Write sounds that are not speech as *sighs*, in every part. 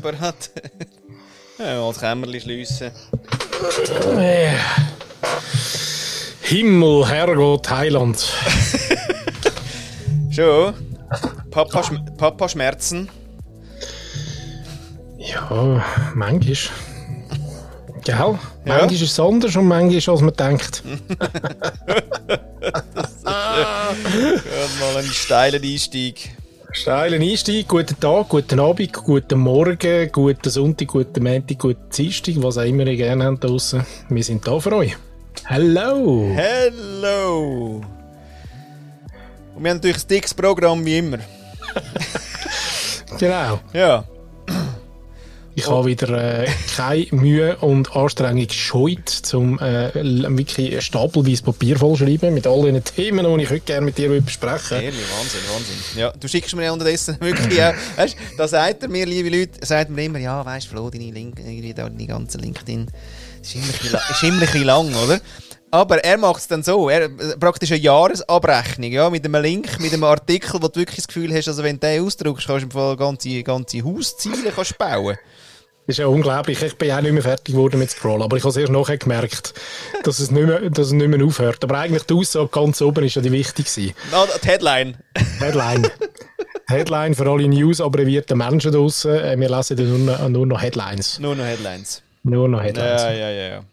parat. *laughs* ja, das Kämmerchen schliessen. Äh. Himmel, Herrgott, Heiland. *laughs* Schon? Papa, Schm Papa Schmerzen? Ja, manchmal. Gell? Manchmal ist es anders und manchmal ist als man denkt. *laughs* Ja, mal einen steilen Einstieg. Steilen Einstieg, guten Tag, guten Abend, guten Morgen, guten Sonntag, guten Montag, guten Dienstag, was auch immer ihr gerne habt draussen. Wir sind da für euch. Hello! Hello! Und wir haben natürlich ein dickes Programm wie immer. Genau. Ja. Ich habe wieder äh, keine Mühe und Anstrengung gescheut, um äh, wirklich stapelweise Papier vollschreiben mit all den Themen, die ich heute gerne mit dir besprechen. Ehrlich, Wahnsinn, Wahnsinn. Ja, du schickst mir ja unterdessen *laughs* wirklich auch, weißt, da sagt er mir, liebe Leute, sagt mir immer, ja, weißt du, Flo, deine, Link, deine ganze LinkedIn, ist immer ein bisschen, lang, oder? Aber er macht es dann so, er praktisch eine Jahresabrechnung, ja, mit einem Link, mit einem Artikel, wo du wirklich das Gefühl hast, also wenn du den ausdruckst, kannst du im Fall ganze, ganze Hausziele kannst bauen. Das ist ja unglaublich. Ich bin auch nicht mehr fertig geworden mit Scrollen, aber ich habe es erst nachher gemerkt, dass es nicht mehr, dass es nicht mehr aufhört. Aber eigentlich die Aussage ganz oben ist ja die wichtigste. Na, die Headline. Headline. Headline für alle News abbrevierte Menschen draussen. Äh, Wir lesen nur, noch- nur noch Headlines. Nur noch Headlines. Nur noch Headlines. Ja, ja, ja, ja.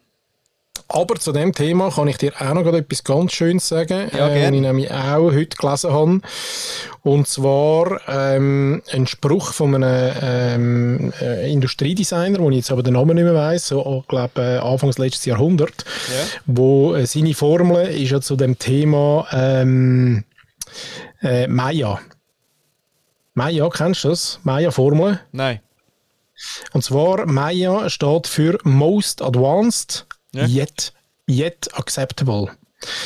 Aber zu dem Thema kann ich dir auch noch etwas ganz Schönes sagen, Ja, äh, was ich nämlich auch heute gelesen habe. Und zwar ähm, ein Spruch von einem ähm, äh, Industriedesigner, wo ich jetzt aber den Namen nicht mehr weiss, so ich glaube äh, Anfangs letztes Jahrhundert, Ja. wo äh, seine Formel ist ja zu dem Thema ähm, äh, Maya. Maya, kennst du das? Maya-Formel. Nein. Und zwar Maya steht für Most Advanced Ja. Yet, yet Acceptable.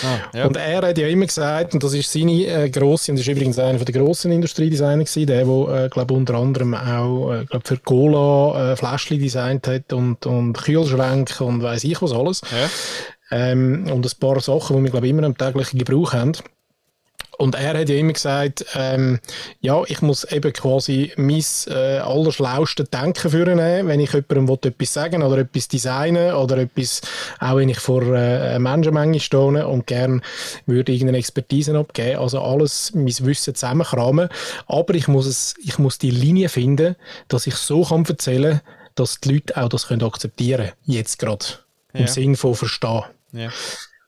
Ah, ja. Und er hat ja immer gesagt, und das ist seine äh, grosse, und das ist übrigens einer von der grossen Industriedesigner gewesen, der, der äh, glaube unter anderem auch äh, glaub für Cola äh, Fläschchen designt hat und, und Kühlschränke und weiß ich was alles. ja. Ähm, und ein paar Sachen, die wir glaube immer im täglichen Gebrauch haben. Und er hat ja immer gesagt, ähm, ja, ich muss eben quasi mein äh, allerschlauste Denken führen, wenn ich jemandem will etwas sagen oder etwas designen oder etwas, auch wenn ich vor äh, einer Menschenmenge stehe und gern würde irgendeine Expertise abgeben. Also alles, mein Wissen zusammenkramen. Aber ich muss, es, ich muss die Linie finden, dass ich so kann erzählen dass die Leute auch das können akzeptieren können. Jetzt gerade. Im Ja. Sinn von verstehen. ja.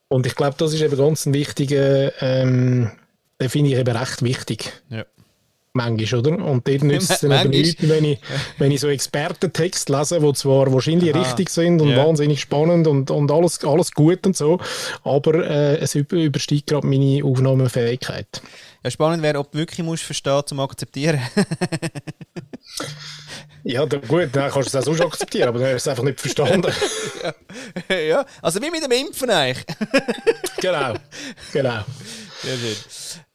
Und ich glaube, das ist eben ganz ein wichtiger, ähm, den finde ich eben recht wichtig. ja. Manchmal, oder? Und dort *laughs* nützt es dann eben nichts, wenn ich, wenn ich so Expertentext lese, die zwar wahrscheinlich Aha. richtig sind und Ja. wahnsinnig spannend und, und alles, alles gut und so, aber äh, es über, übersteigt gerade meine Aufnahmefähigkeit. Ja, spannend wäre, ob du wirklich musst verstehen zum Akzeptieren. *laughs* Ja, da, gut, dann kannst du es auch so akzeptieren, aber dann hast du es einfach nicht verstanden. *laughs* ja, also wie mit dem Impfen eigentlich. genau, genau. Sehr schön.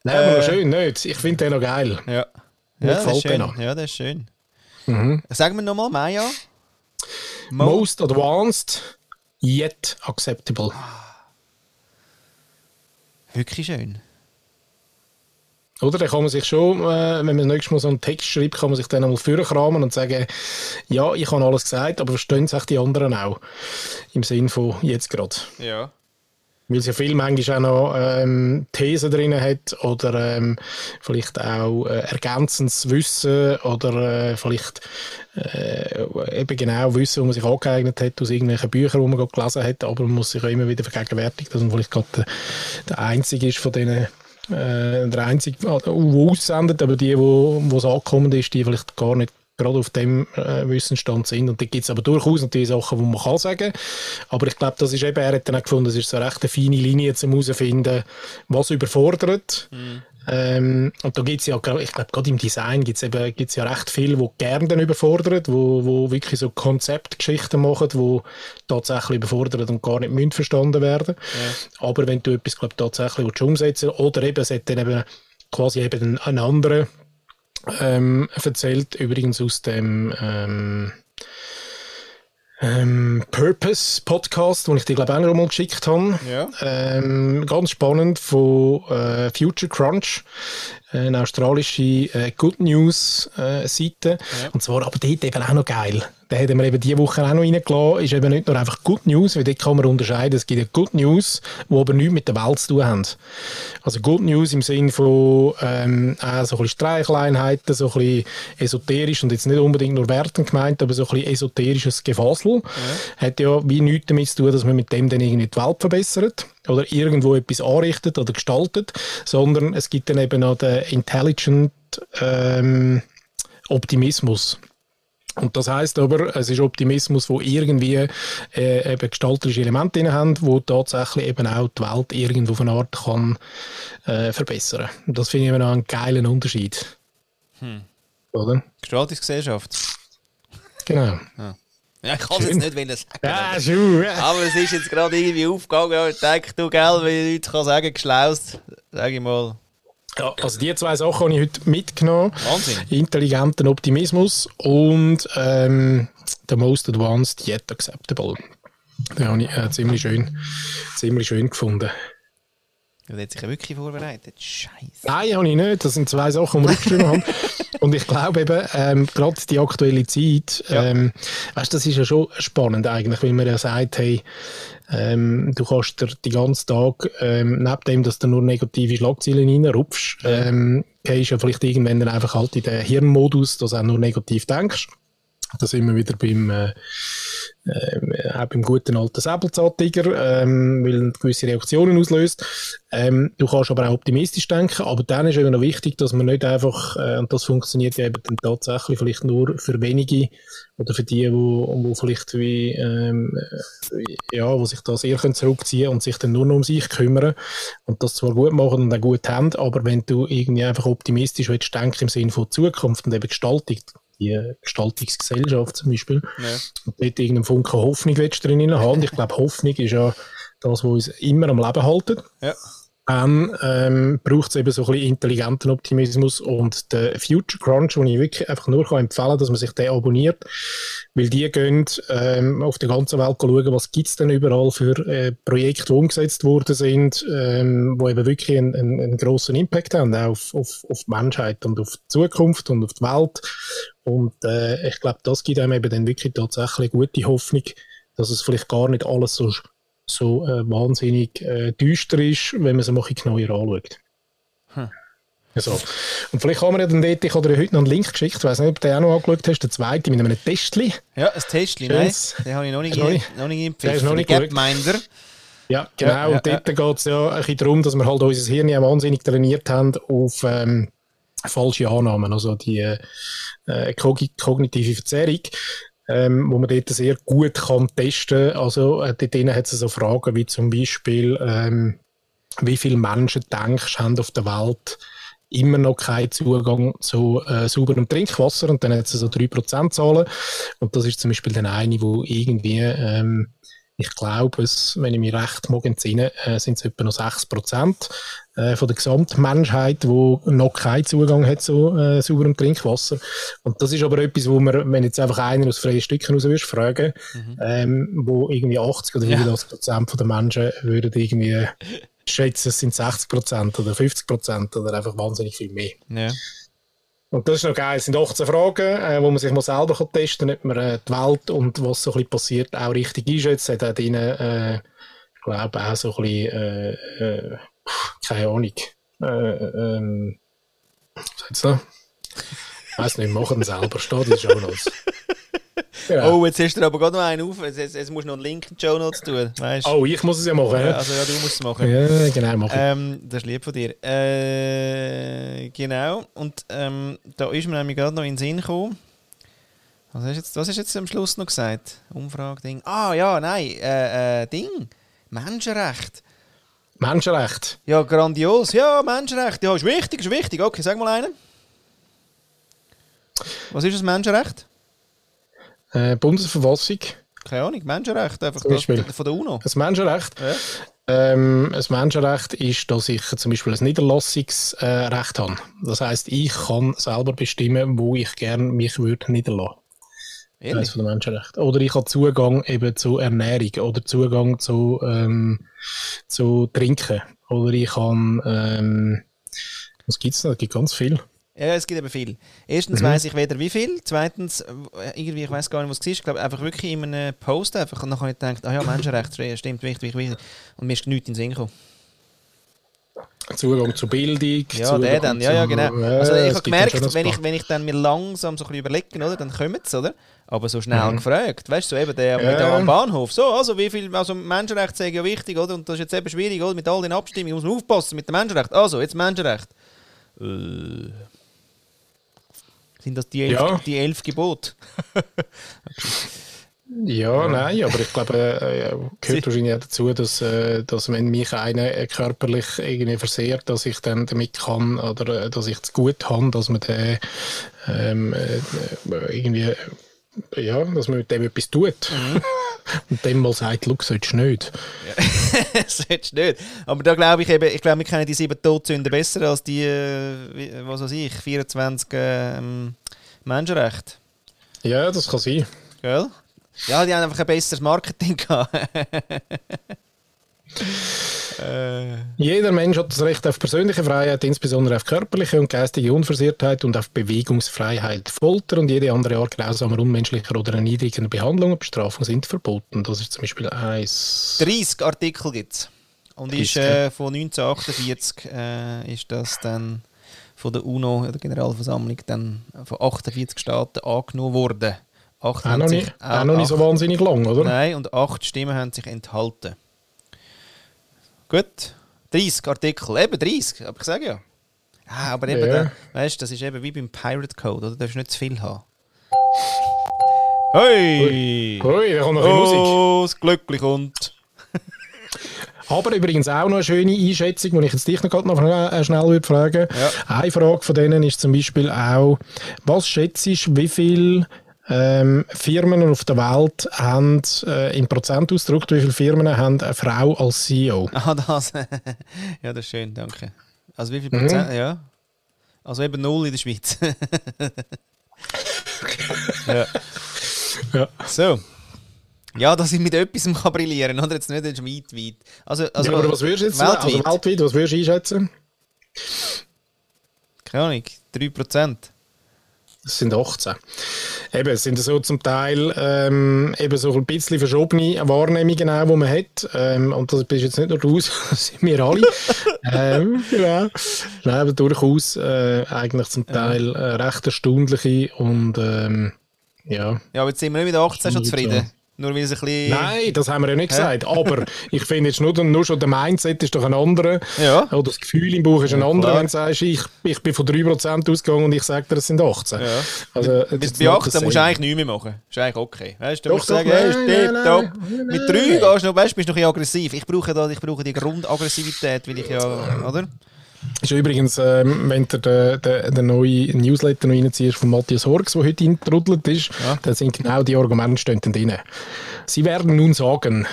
Nein, aber Äh, schön, nicht? Ich finde den noch geil. Ja. Mir Ja, das ist schön. Ja, das ist schön. Mhm. Sagen wir nochmal, Maya. Mo Most advanced, yet acceptable. Wirklich schön. Oder? Dann kann man sich schon, äh, wenn man das nächste Mal so einen Text schreibt, kann man sich dann einmal vorkramen und sagen, ja, ich habe alles gesagt, aber verstehen es auch die anderen auch? Im Sinn von jetzt gerade. Ja. Weil es ja viel manchmal auch noch ähm, Thesen drin hat oder ähm, vielleicht auch äh, ergänzendes Wissen oder äh, vielleicht äh, eben genau Wissen, das man sich angeeignet hat aus irgendwelchen Büchern, die man gelesen hat, aber man muss sich auch immer wieder vergegenwärtigen, dass man vielleicht gerade der, der Einzige ist von denen, äh, der Einzige, der aussendet, aber die, wo es angekommen ist, die vielleicht gar nicht gerade auf dem äh, Wissensstand sind. Und da gibt es aber durchaus natürlich Sachen, die man kann sagen Aber ich glaube, das ist eben, er hat dann auch gefunden, das ist so eine recht eine feine Linie zum herausfinden, was überfordert. Ähm, und da gibt es ja, ich glaube, gerade im Design gibt es eben gibt's ja recht viel, wo gerne dann überfordert, wo, wo wirklich so Konzeptgeschichten machen, wo tatsächlich überfordert und gar nicht verstanden werden. Aber wenn du etwas, glaub, tatsächlich willst umsetzen oder eben, es hat dann eben quasi eben einen anderen ähm, erzählt, übrigens aus dem ähm, ähm, Purpose Podcast, den ich dir glaube ich auch noch mal geschickt habe. Ja. Ähm, ganz spannend von äh, Future Crunch, eine australische äh, Good News äh, Seite. Ja. Und zwar aber dort eben auch noch geil. Den haben wir eben diese Woche auch noch reingelassen. Ist eben nicht nur einfach Good News, weil dort kann man unterscheiden. Es gibt ja Good News, die aber nichts mit der Welt zu tun haben. Also Good News im Sinne von ähm, auch so ein bisschen Streichleinheiten, so ein bisschen esoterisch und jetzt nicht unbedingt nur wertend gemeint, aber so ein bisschen esoterisches Gefasel. Hat ja wie nichts damit zu tun, dass man mit dem dann irgendwie die Welt verbessert oder irgendwo etwas anrichtet oder gestaltet, sondern es gibt dann eben noch den Intelligent ähm, Optimismus. Und das heißt aber, es ist Optimismus, wo irgendwie äh, eben gestalterische Elemente drin haben, wo tatsächlich eben auch die Welt irgendwo eine Art kann äh, verbessern. Und das finde ich eben auch einen geilen Unterschied. Oder? Gestaltungsgesellschaft. Genau. Ja, ich kann es jetzt nicht wollen sagen. Ja, schon. Aber es ist jetzt gerade irgendwie aufgegangen. Ja, Ich denke, du, gell, wie Leute kann sagen, geschlaust, sag ich mal. Ja, also die zwei Sachen habe ich heute mitgenommen. Wahnsinn. Intelligenten Optimismus und ähm, the most advanced yet acceptable. Den habe ich äh, ziemlich, schön, ziemlich schön gefunden. Du hast sich ja wirklich vorbereitet. Scheiße. Nein, habe ich nicht. Das sind zwei Sachen, die wir aufgeschrieben haben. *laughs* Und ich glaube eben, ähm, gerade die aktuelle Zeit, Ja. ähm, weißt, das ist ja schon spannend eigentlich, weil man ja sagt, hey, ähm, du kannst dir den ganzen Tag, ähm, neben dem, dass du nur negative Schlagzeilen reinrupfst, ähm, gehst ja vielleicht irgendwann dann einfach halt in den Hirnmodus, dass du auch nur negativ denkst. Da sind wir wieder beim, äh, äh, beim guten alten Säbelzahntiger, ähm, weil gewisse Reaktionen auslöst. Ähm, du kannst aber auch optimistisch denken, aber dann ist eben noch wichtig, dass man nicht einfach, äh, und das funktioniert eben dann tatsächlich vielleicht nur für wenige oder für die, wo, wo vielleicht wie, ähm, äh, ja, wo sich da sehr können und sich dann nur noch um sich kümmern und das zwar gut machen und auch gut haben, aber wenn du irgendwie einfach optimistisch willst denken im Sinne von Zukunft und eben Gestaltung, die Gestaltungsgesellschaft zum Beispiel, Ja. und dort irgendeinen Funken Hoffnung willst du drin haben. Ich glaube, Hoffnung ist ja das, was uns immer am Leben haltet. Ja. Dann ähm, braucht es eben so ein bisschen intelligenten Optimismus und den Future Crunch, den ich wirklich einfach nur kann empfehlen kann, dass man sich den abonniert, weil die gehen ähm, auf der ganzen Welt schauen, was gibt es denn überall für äh, Projekte, die umgesetzt worden sind, ähm, wo eben wirklich einen, einen, einen grossen Impact haben auf, auf, auf die Menschheit und auf die Zukunft und auf die Welt. Und äh, ich glaube, das gibt einem eben dann wirklich tatsächlich gute Hoffnung, dass es vielleicht gar nicht alles so so äh, wahnsinnig äh, düster ist, wenn man es mal ein bisschen genauer anschaut. Hm. So. Und vielleicht kann man ja dann dort, ich habe dir heute noch einen Link geschickt, ich weiß nicht, ob du den auch noch angeschaut hast, der zweite mit einem Testli. Ja, ein Testchen, nein. Den habe ich noch nicht, noch nicht? noch nicht Der ist noch nicht. Gapminder. Ja, genau. Ja, ja, und dort geht es ja ein bisschen darum, dass wir halt unser Hirn ja wahnsinnig trainiert haben auf ähm, falsche Annahmen, also die äh, kogni- kognitive Verzerrung, ähm, wo man dort sehr gut kann testen kann. Also äh, dort hat es so Fragen wie zum Beispiel, ähm, wie viele Menschen denkst haben auf der Welt immer noch keinen Zugang zu äh, sauberem Trinkwasser und dann hat es so 3% Zahlen und das ist zum Beispiel dann eine, wo irgendwie ähm, ich glaube, es, wenn ich mich recht mag entsinnen, äh, sind es etwa noch 6% äh, von der Gesamtmenschheit, die noch keinen Zugang hat zu äh, sauberem Trinkwasser. Und das ist aber etwas, wo man, wenn jetzt einfach einer aus freien Stücken raus würdest, fragen, ähm, wo irgendwie 80 oder Ja. 85 Prozent der Menschen würden irgendwie schätzen, es sind 60 Prozent oder 50 Prozent oder einfach wahnsinnig viel mehr. Ja. Und das ist noch geil. Es sind 18 Fragen, äh, wo man sich mal selber testen kann, ob man äh, die Welt und was passiert auch richtig einschätzt. Hat auch äh, ich glaube, auch so ein bisschen, äh, äh, keine Ahnung, äh, ähm? Weiß nicht, machen selber, steht in den Show Notes. Genau. Oh, jetzt hast du aber gerade noch einen auf. Jetzt, jetzt, jetzt musst du noch einen Link in die Show Notes tun. Weißt? Oh, ich muss es ja machen. Ja, Ja, also ja, du musst es machen. ja genau, mache ich. Ähm, das ist lieb von dir. Äh, genau. Und ähm, da ist mir nämlich gerade noch in den Sinn gekommen. Was hast jetzt, was hast du jetzt am Schluss noch gesagt? Umfrage, Ding. Ah, ja, nein. Äh, äh, Ding. Menschenrecht. Menschenrecht. Ja, grandios. Ja, Menschenrecht. Ja, ist wichtig, ist wichtig. Okay, sag mal einen. Was ist das Menschenrecht? Äh, Bundesverfassung. Keine Ahnung, Menschenrecht. Einfach Zum Beispiel. das, von der UNO. Ein Menschenrecht. Ja. Ähm, ein Menschenrecht ist, dass ich zum Beispiel ein Niederlassungsrecht Recht habe. Das heißt, ich kann selber bestimmen, wo ich gerne mich würde niederlassen. Eines von den Menschenrechten. Oder ich habe Zugang eben zu Ernährung oder Zugang zu, ähm, zu Trinken. Oder ich kann, ähm, was gibt es noch? Es gibt ganz viel. Ja, es gibt eben viel. Erstens mhm. weiß ich weder wie viel, zweitens, äh, irgendwie, ich weiß gar nicht, was es ist. Ich glaube, einfach wirklich in einem Post einfach. Und dann habe ich gedacht, ah ja, Menschenrechte, *laughs* stimmt, wichtig, wichtig, wichtig. Und mir ist nichts in den Sinn gekommen. Zugang zur Bildung. Ja, Zugang der dann, ja, ja, genau. Also ich habe gemerkt, wenn ich, wenn ich dann mir langsam so ein bisschen überlege, oder, dann kommen sie, oder? Aber so schnell mhm. gefragt, weißt du, so eben der, ja. der am Bahnhof, so, also wie viel, also Menschenrechte sind ja wichtig, oder? Und das ist jetzt eben schwierig, oder? Mit all den Abstimmungen muss man aufpassen mit dem Menschenrecht. Also, jetzt Menschenrecht. Äh. Sind das die elf, ja. die elf Gebote? *laughs* Ja, nein, aber ich glaube, äh, gehört wahrscheinlich auch dazu, dass, äh, dass wenn mich einer körperlich irgendwie versehrt, dass ich dann damit kann oder äh, dass ich es gut habe, dass man den ähm, äh, irgendwie ja, dass man mit dem etwas tut. Mhm. Und dem mal sagt, schau, solltest du nicht. Ja. *laughs* solltest nicht. Aber da glaube ich eben, ich glaube, wir kennen die sieben Todsünden besser als die, äh, was weiß ich, 24 ähm, Menschenrechte. Ja, das kann sein. Gell? Ja, die haben einfach ein besseres Marketing gehabt. *laughs* Äh. Jeder Mensch hat das Recht auf persönliche Freiheit, insbesondere auf körperliche und geistige Unversehrtheit und auf Bewegungsfreiheit. Folter und jede andere Art grausamer, unmenschlicher oder erniedrigender Behandlung und Bestrafung sind verboten. Das ist zum Beispiel eins. 30 Artikel gibt es. Und ist, äh, von 1948 äh, ist das dann von der UNO, der Generalversammlung, dann von 48 Staaten angenommen worden. Acht auch, noch nicht, auch, auch noch nicht so wahnsinnig lang, oder? Nein, und acht Stimmen haben sich enthalten. Gut, 30 Artikel, eben 30, aber ich sage ja. Ah, aber eben, ja. weißt das ist eben wie beim Pirate Code, oder? Du darfst nicht zu viel haben. Hoi! Hoi, da kommt noch ein oh, Musik. Oh, das glücklich und. Aber übrigens auch noch eine schöne Einschätzung, die ich jetzt dich noch, noch äh, schnell würde fragen ja. Eine Frage von denen ist zum Beispiel auch, was schätzt du, wie viel ähm, Firmen auf der Welt haben äh, in Prozent ausgedrückt, wie viele Firmen haben eine Frau als CEO? *laughs* Ah, das. *laughs* ja, das ist schön, danke. Also wie viel Prozent? Mhm. Ja. Also eben null in der Schweiz. *laughs* ja. ja. So. Ja, dass ich mit etwas kann brillieren kann, oder? Jetzt nicht weit, weit. Also, also ja, aber was würdest du jetzt weltweit. Also weltweit, was würdest du einschätzen? Keine Ahnung, 3%. Das sind 18. Eben, es sind so zum Teil ähm, eben so ein bisschen verschobene Wahrnehmungen auch, die man hat. Ähm, und das bist jetzt nicht nur du, *laughs* das sind wir alle. ähm, ja. Nein, aber durchaus äh, eigentlich zum Teil äh, recht erstaunliche und ähm, ja. Ja, aber jetzt sind wir nicht mit 18 schon zufrieden. Nur weil es ein bisschen... Nein, das haben wir ja nicht gesagt. Aber ich finde jetzt nur, nur schon der Mindset ist doch ein anderer. Ja. Oder das Gefühl im Buch ist ein ja, anderer, wenn du sagst, ich, ich bin von 3% ausgegangen und ich sage dir, es sind 18. Ja. Also, Bis bei 18 musst du eigentlich nichts mehr machen. Ist eigentlich okay. Weißt, du musst sagen, hey, steht top. Mit 3 gehst du noch, weißt, bist du noch ein bisschen aggressiv. Ich brauche, da, ich brauche die Grundaggressivität, weil ich ja, oder? Ist übrigens, ähm, wenn du den, den, den neuen Newsletter noch reinziehst von Matthias Horgs, der heute eingetrudelt ist, ja. dann sind genau die Argumente stehen drin. Sie werden nun sagen,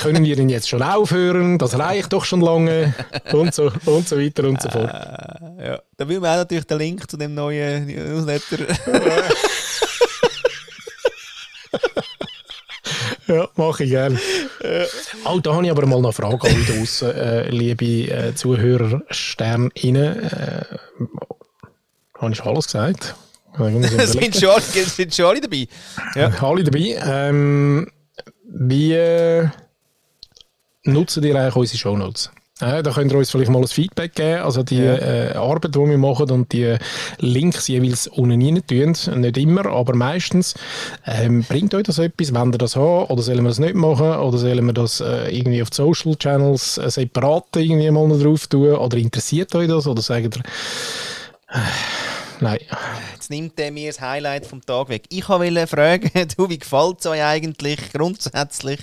können wir ihn jetzt schon aufhören? Das reicht doch schon lange und so, und so weiter und so fort. Äh, ja. Da will man auch natürlich den Link zu dem neuen Newsletter. *laughs* ja, mache ich gerne. Äh. Oh, da habe ich aber mal noch eine Frage an euch draussen, äh, liebe äh, Zuhörer, SternInnen. Äh, habe ich schon alles gesagt? *laughs* sind, schon, sind schon alle dabei? Ja. Alle dabei. Ähm, wie äh, nutzen ihr eigentlich unsere Shownotes? Ja, da könnt ihr uns vielleicht mal ein Feedback geben. Also die ja. äh, Arbeit, die wir machen und die Links jeweils unten rein tun. Nicht immer, aber meistens. Ähm, bringt euch das etwas, wenn ihr das habt? Oder sollen wir das nicht machen? Oder sollen wir das äh, irgendwie auf die Social Channels äh, separat irgendwie mal noch drauf tun? Oder interessiert euch das? Oder sagt ihr... Äh, nein. Jetzt nimmt er mir das Highlight vom Tag weg. Ich wollte fragen, *laughs* du, wie gefällt es euch eigentlich grundsätzlich?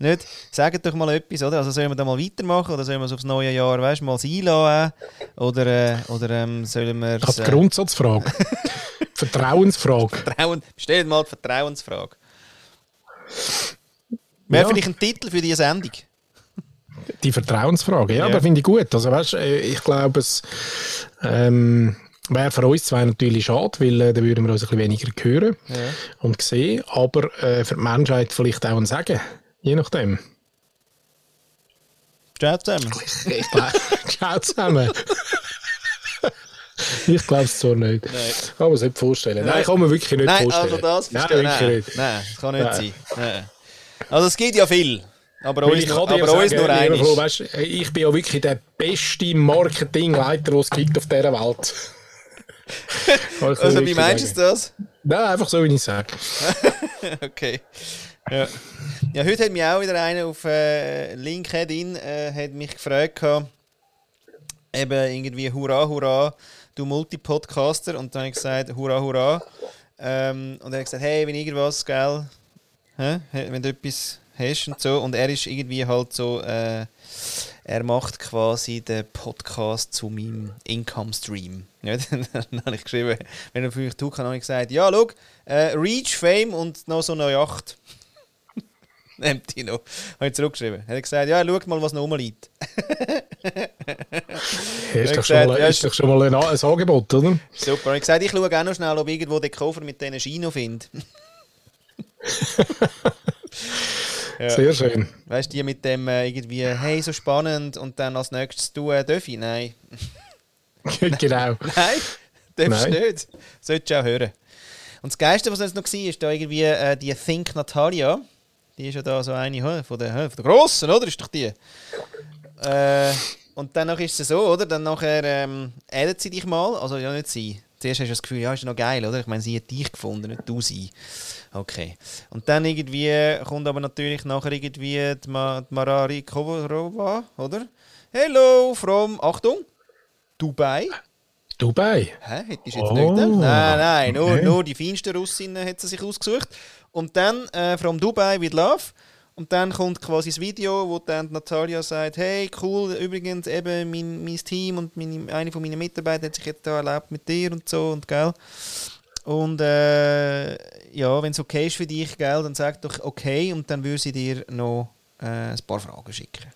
Nicht? Sagt doch mal etwas, oder? Also sollen wir da mal weitermachen oder sollen wir es aufs neue Jahr weißt, mal einladen? Oder, äh, oder ähm, sollen wir es... Äh... Grundsatzfrage. *laughs* Vertrauensfrage. Vertrauen, stell mal die Vertrauensfrage. Wäre ja. vielleicht ein Titel für diese Sendung? Die Vertrauensfrage, ja, ja. aber finde ich gut. Also weißt, äh, ich glaube, es... Ähm, Wäre für uns zwei natürlich schade, weil äh, dann würden wir uns ein bisschen weniger hören Ja. und sehen, aber äh, für die Menschheit vielleicht auch ein Sagen, je nachdem. Ciao zusammen. *laughs* Ciao zusammen. ich glaube es zwar nicht. Nein. Kann man sich nicht vorstellen. Nein, Nein. kann man wirklich nicht Nein, vorstellen. also das Nein, wirklich nein, nicht. nein, das kann nicht Nein. sein. Nein. Also es gibt ja viel, aber Weil uns ich aber uns nur eines. weisst, ich bin ja wirklich der beste Marketingleiter, den es gibt auf dieser Welt. *laughs* Also wie meinst du das? Nein, einfach so, wie ich sage. *laughs* Okay. Ja. ja, heute hat mich auch wieder einer auf äh, LinkedIn äh, hat mich gefragt, gehabt, eben irgendwie Hurra, Hurra, du Multipodcaster. Und dann habe ich gesagt, Hurra, Hurra. Ähm, und er hat gesagt, hey, wenn irgendwas, gell, hä? wenn du etwas hast und so. Und er ist irgendwie halt so, äh, er macht quasi den Podcast zu meinem Income Stream. *laughs* Ja, dann habe ich geschrieben, wenn er für mich tut, habe ich gesagt, ja, schau, äh, Reach, Fame und noch so eine Yacht. *laughs* Die noch. Habe ich zurückgeschrieben. Er hat gesagt, ja, schau mal, was noch rumliegt. *laughs* Ist, Ja, doch schon mal, gesagt, ja, ist doch schon mal ein, ein Angebot, oder? Super. Und ich gesagt, ich schaue auch noch schnell, ob ich irgendwo den Koffer mit diesen Schienen finde. *laughs* ja. Sehr schön. Weißt du, die mit dem äh, irgendwie, hey, so spannend und dann als nächstes du, äh, darf ich? Nein. genau. Nein, darfst du nicht. Solltest du auch hören. Und das Geilste, was jetzt noch war, ist da irgendwie äh, die Think Natalia. Die ist ja da so eine von der, von der Grossen, oder? Ist doch die. Äh, und dann ist es so, oder? Dann nachher ähm, addet sie dich mal. Also ja, nicht sie. Zuerst hast du das Gefühl, ja, ist noch geil, oder? Ich meine, sie hat dich gefunden, nicht du sie. Okay. Und dann irgendwie kommt aber natürlich nachher irgendwie die, Ma die Marari Kovarova, oder? Hello from, Achtung, Dubai. Dubai. Hä? Hättest du jetzt Oh, nicht gedacht? Nein, nein, nur, okay. nur die feinsten Russinnen hat sie sich ausgesucht. Und dann äh, from Dubai with Love. Und dann kommt quasi das Video, wo dann Natalia sagt, hey, cool, übrigens eben mein, mein Team und meine, eine von meinen Mitarbeitern hat sich jetzt da erlaubt mit dir und so und gell. Und äh, ja, wenn es okay ist für dich, gell, dann sag doch okay und dann würde sie dir noch äh, ein paar Fragen schicken.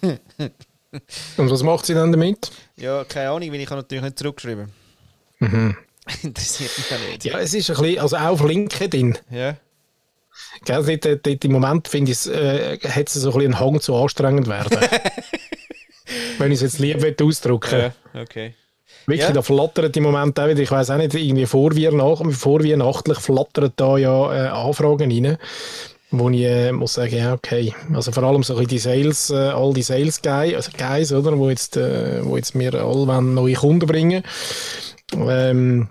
*laughs* Und was macht sie dann damit? Ja, keine Ahnung, weil ich habe natürlich nicht zurückgeschrieben. Mhm. *laughs* Interessiert mich ja nicht. Ja, es ist ein bisschen, also auch auf LinkedIn. Ja. Gell, dort, dort, dort im Moment finde ich, äh, hat es so ein bisschen einen Hang zu anstrengend werden. *laughs* Wenn ich es jetzt lieb will ausdrücken Ja, okay. Wirklich, Ja. da flattert im Moment auch wieder, ich weiß auch nicht, irgendwie vorweihnacht, vorweihnachtlich flattern da ja äh, Anfragen rein, wo ich äh, muss sagen, ja, okay. Also vor allem so ein bisschen die Sales, äh, all die Sales Guys, also Guys, oder, wo jetzt, äh, wo jetzt mir alle neue Kunden bringen. Ähm,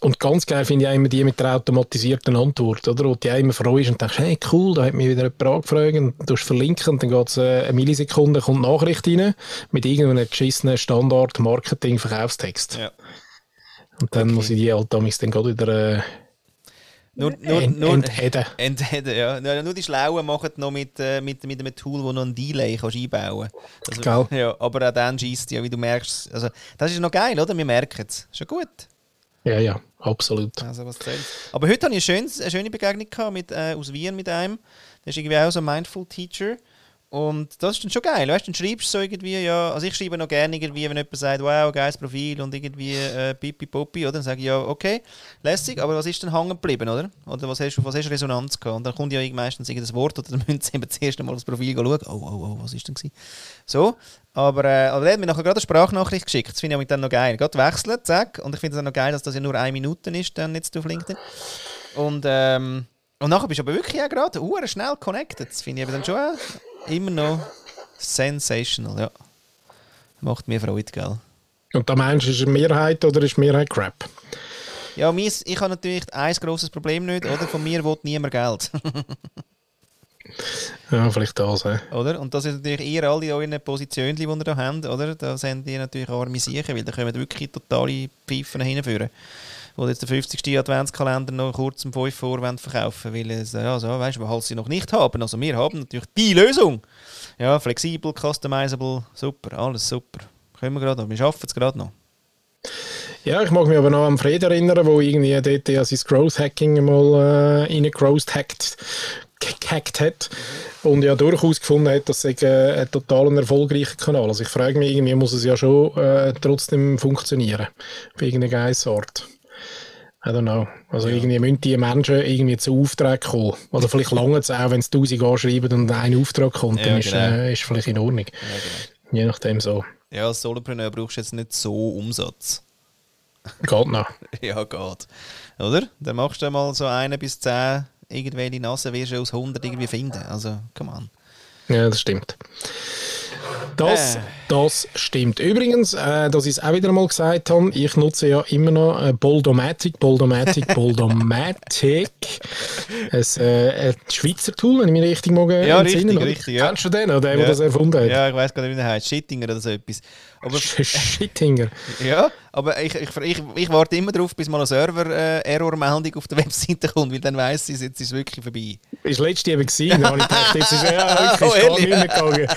und ganz geil finde ich auch immer die mit der automatisierten Antwort, oder? Wo du auch immer freust und denkst, hey, cool, da hat mich wieder jemand angefragt und du verlinken und dann geht es äh, eine Millisekunde, kommt die Nachricht rein mit irgendeinem geschissenen Standard-Marketing-Verkaufstext. Ja. Und dann muss ich die halt damals dann gerade wieder äh, Nur, nur, ent nur, entheaden. Entheden, ja. Nur nur die Schlauen machen noch mit, äh, mit, mit einem Tool, wo noch ein Delay kannst einbauen kannst. Gell. ja, aber auch dann schießt ja, wie du merkst. Also, das ist noch geil, oder? Wir merken es. Schon gut. Ja, ja, absolut. Also, was zählt. Aber heute hatte ich eine, schöne Begegnung mit, äh, aus Wien mit einem. Der ist irgendwie auch so ein Mindful Teacher. Und das ist dann schon geil, weißt? Dann schreibst du so irgendwie, ja, also ich schreibe noch gerne irgendwie, wenn jemand sagt, wow, geiles Profil und irgendwie äh, pipi popi, oder? Dann sage ich, ja, okay, lässig, aber was ist denn hängen geblieben, oder? Oder was hast du, was hast du Resonanz gehabt? Und dann kommt ja meistens irgendein Wort oder *laughs* dann müssen sie eben zuerst einmal das Profil schauen, oh, oh, oh, was ist denn gewesen? So, aber, äh, aber er hat mir nachher gerade eine Sprachnachricht geschickt, das finde ich dann noch geil. Gerade wechseln, zack, und ich finde es dann noch geil, dass das ja nur eine Minute ist, dann jetzt auf LinkedIn. Und, ähm, und nachher bist du aber wirklich auch gerade hure schnell connected. Das finde ich eben dann schon auch immer noch sensational, ja. Macht mir Freude, gell? Und da meinst du, ist eine Mehrheit oder ist Mehrheit Crap? Ja, mies, ich habe natürlich ein grosses Problem nicht, oder? Von mir will niemand Geld, *laughs* Ja, vielleicht das. Äh. oder? Und das ist natürlich ihr alle in euren Positionen, die ihr da habt, oder? Da sind die natürlich arme Siechen, weil da kommen wirklich totale Pfeifen hinführen. Wo jetzt der 50. Adventskalender noch kurz um 5 vor verkaufen weil es, ja, so, weißt du, halt sie noch nicht haben. Also wir haben natürlich die Lösung. Ja, flexibel, customizable, super, alles super. Können wir gerade noch, wir schaffen es gerade noch. Ja, ich mag mich aber noch an Fred erinnern, wo irgendwie dort ja sein Growth Hacking mal äh, rein growth hackt gehackt hat und ja durchaus gefunden hat, dass es äh, ein total erfolgreicher Kanal Also ich frage mich, irgendwie muss es ja schon äh, trotzdem funktionieren. Auf irgendeine Geissart. I don't know. Also ja. irgendwie müssen die Menschen irgendwie zu Auftrag kommen. Oder vielleicht lange es auch, wenn es tausend anschreiben und ein Auftrag kommt, ja, dann ist, genau. äh, ist vielleicht in Ordnung. Ja, genau. Je nachdem so. Ja, als Solopreneur brauchst du jetzt nicht so Umsatz. Geht noch. *laughs* ja, geht. Oder? Dann machst du mal so eine bis zehn irgendwelche Nase, wirst du aus 100 irgendwie finden. Also, come on. Ja, das stimmt. Das, äh. das stimmt. Übrigens, äh, dass ich es auch wieder mal gesagt habe, ich nutze ja immer noch äh, Boldomatic, Boldomatic, *laughs* Boldomatic. ein, äh, ein Schweizer Tool, wenn ich mich richtig mag. Ja, richtig, richtig. Ja. Kennst du den, oder der, ja. der das erfunden hat? Ja, ich weiß gar nicht, wie der heißt. Schittinger oder so etwas. Aber, *laughs* Schittinger. Ja, aber ich, ich, ich, ich warte immer darauf, bis mal eine Server-Error-Meldung auf der *laughs* Webseite kommt, weil dann weiss ich, jetzt ist es wirklich vorbei. Ist letztes Jahr gewesen, da habe ich gedacht, jetzt ist, ja, *laughs* wirklich, ist oh, gar nicht mehr gegangen.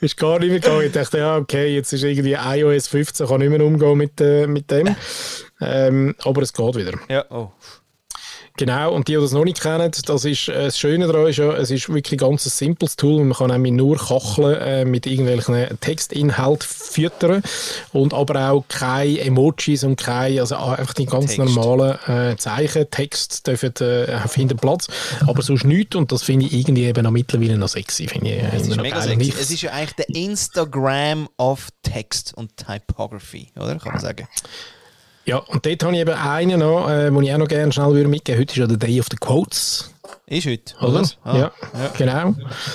Ist gar nicht mehr gegangen. Ich dachte, ja, okay, jetzt ist irgendwie iOS 15, kann nicht mehr umgehen mit, äh, mit dem. Ähm, aber es geht wieder. Ja, oh. Genau, und die, die das noch nicht kennen, das ist äh, das Schöne daran ist ja, es ist wirklich ein ganz simples Tool. Man kann nämlich nur Kacheln äh, mit irgendwelchen Textinhalt füttern und aber auch keine Emojis und keine, also einfach die ganz Text. normalen äh, Zeichen, Text dürfen äh, finden Platz, aber sonst nichts und das finde ich irgendwie eben auch mittlerweile noch sexy. Finde ich, es ist mega sexy. Es ist ja eigentlich der Instagram of Text und Typography, oder? Kann man sagen. Ja, und dort habe ich eben einen noch, äh, den ich auch noch gerne schnell würde mitgeben Heute ist ja der Day of the Quotes. Ist heute, oder? Ah, ja, ja, genau.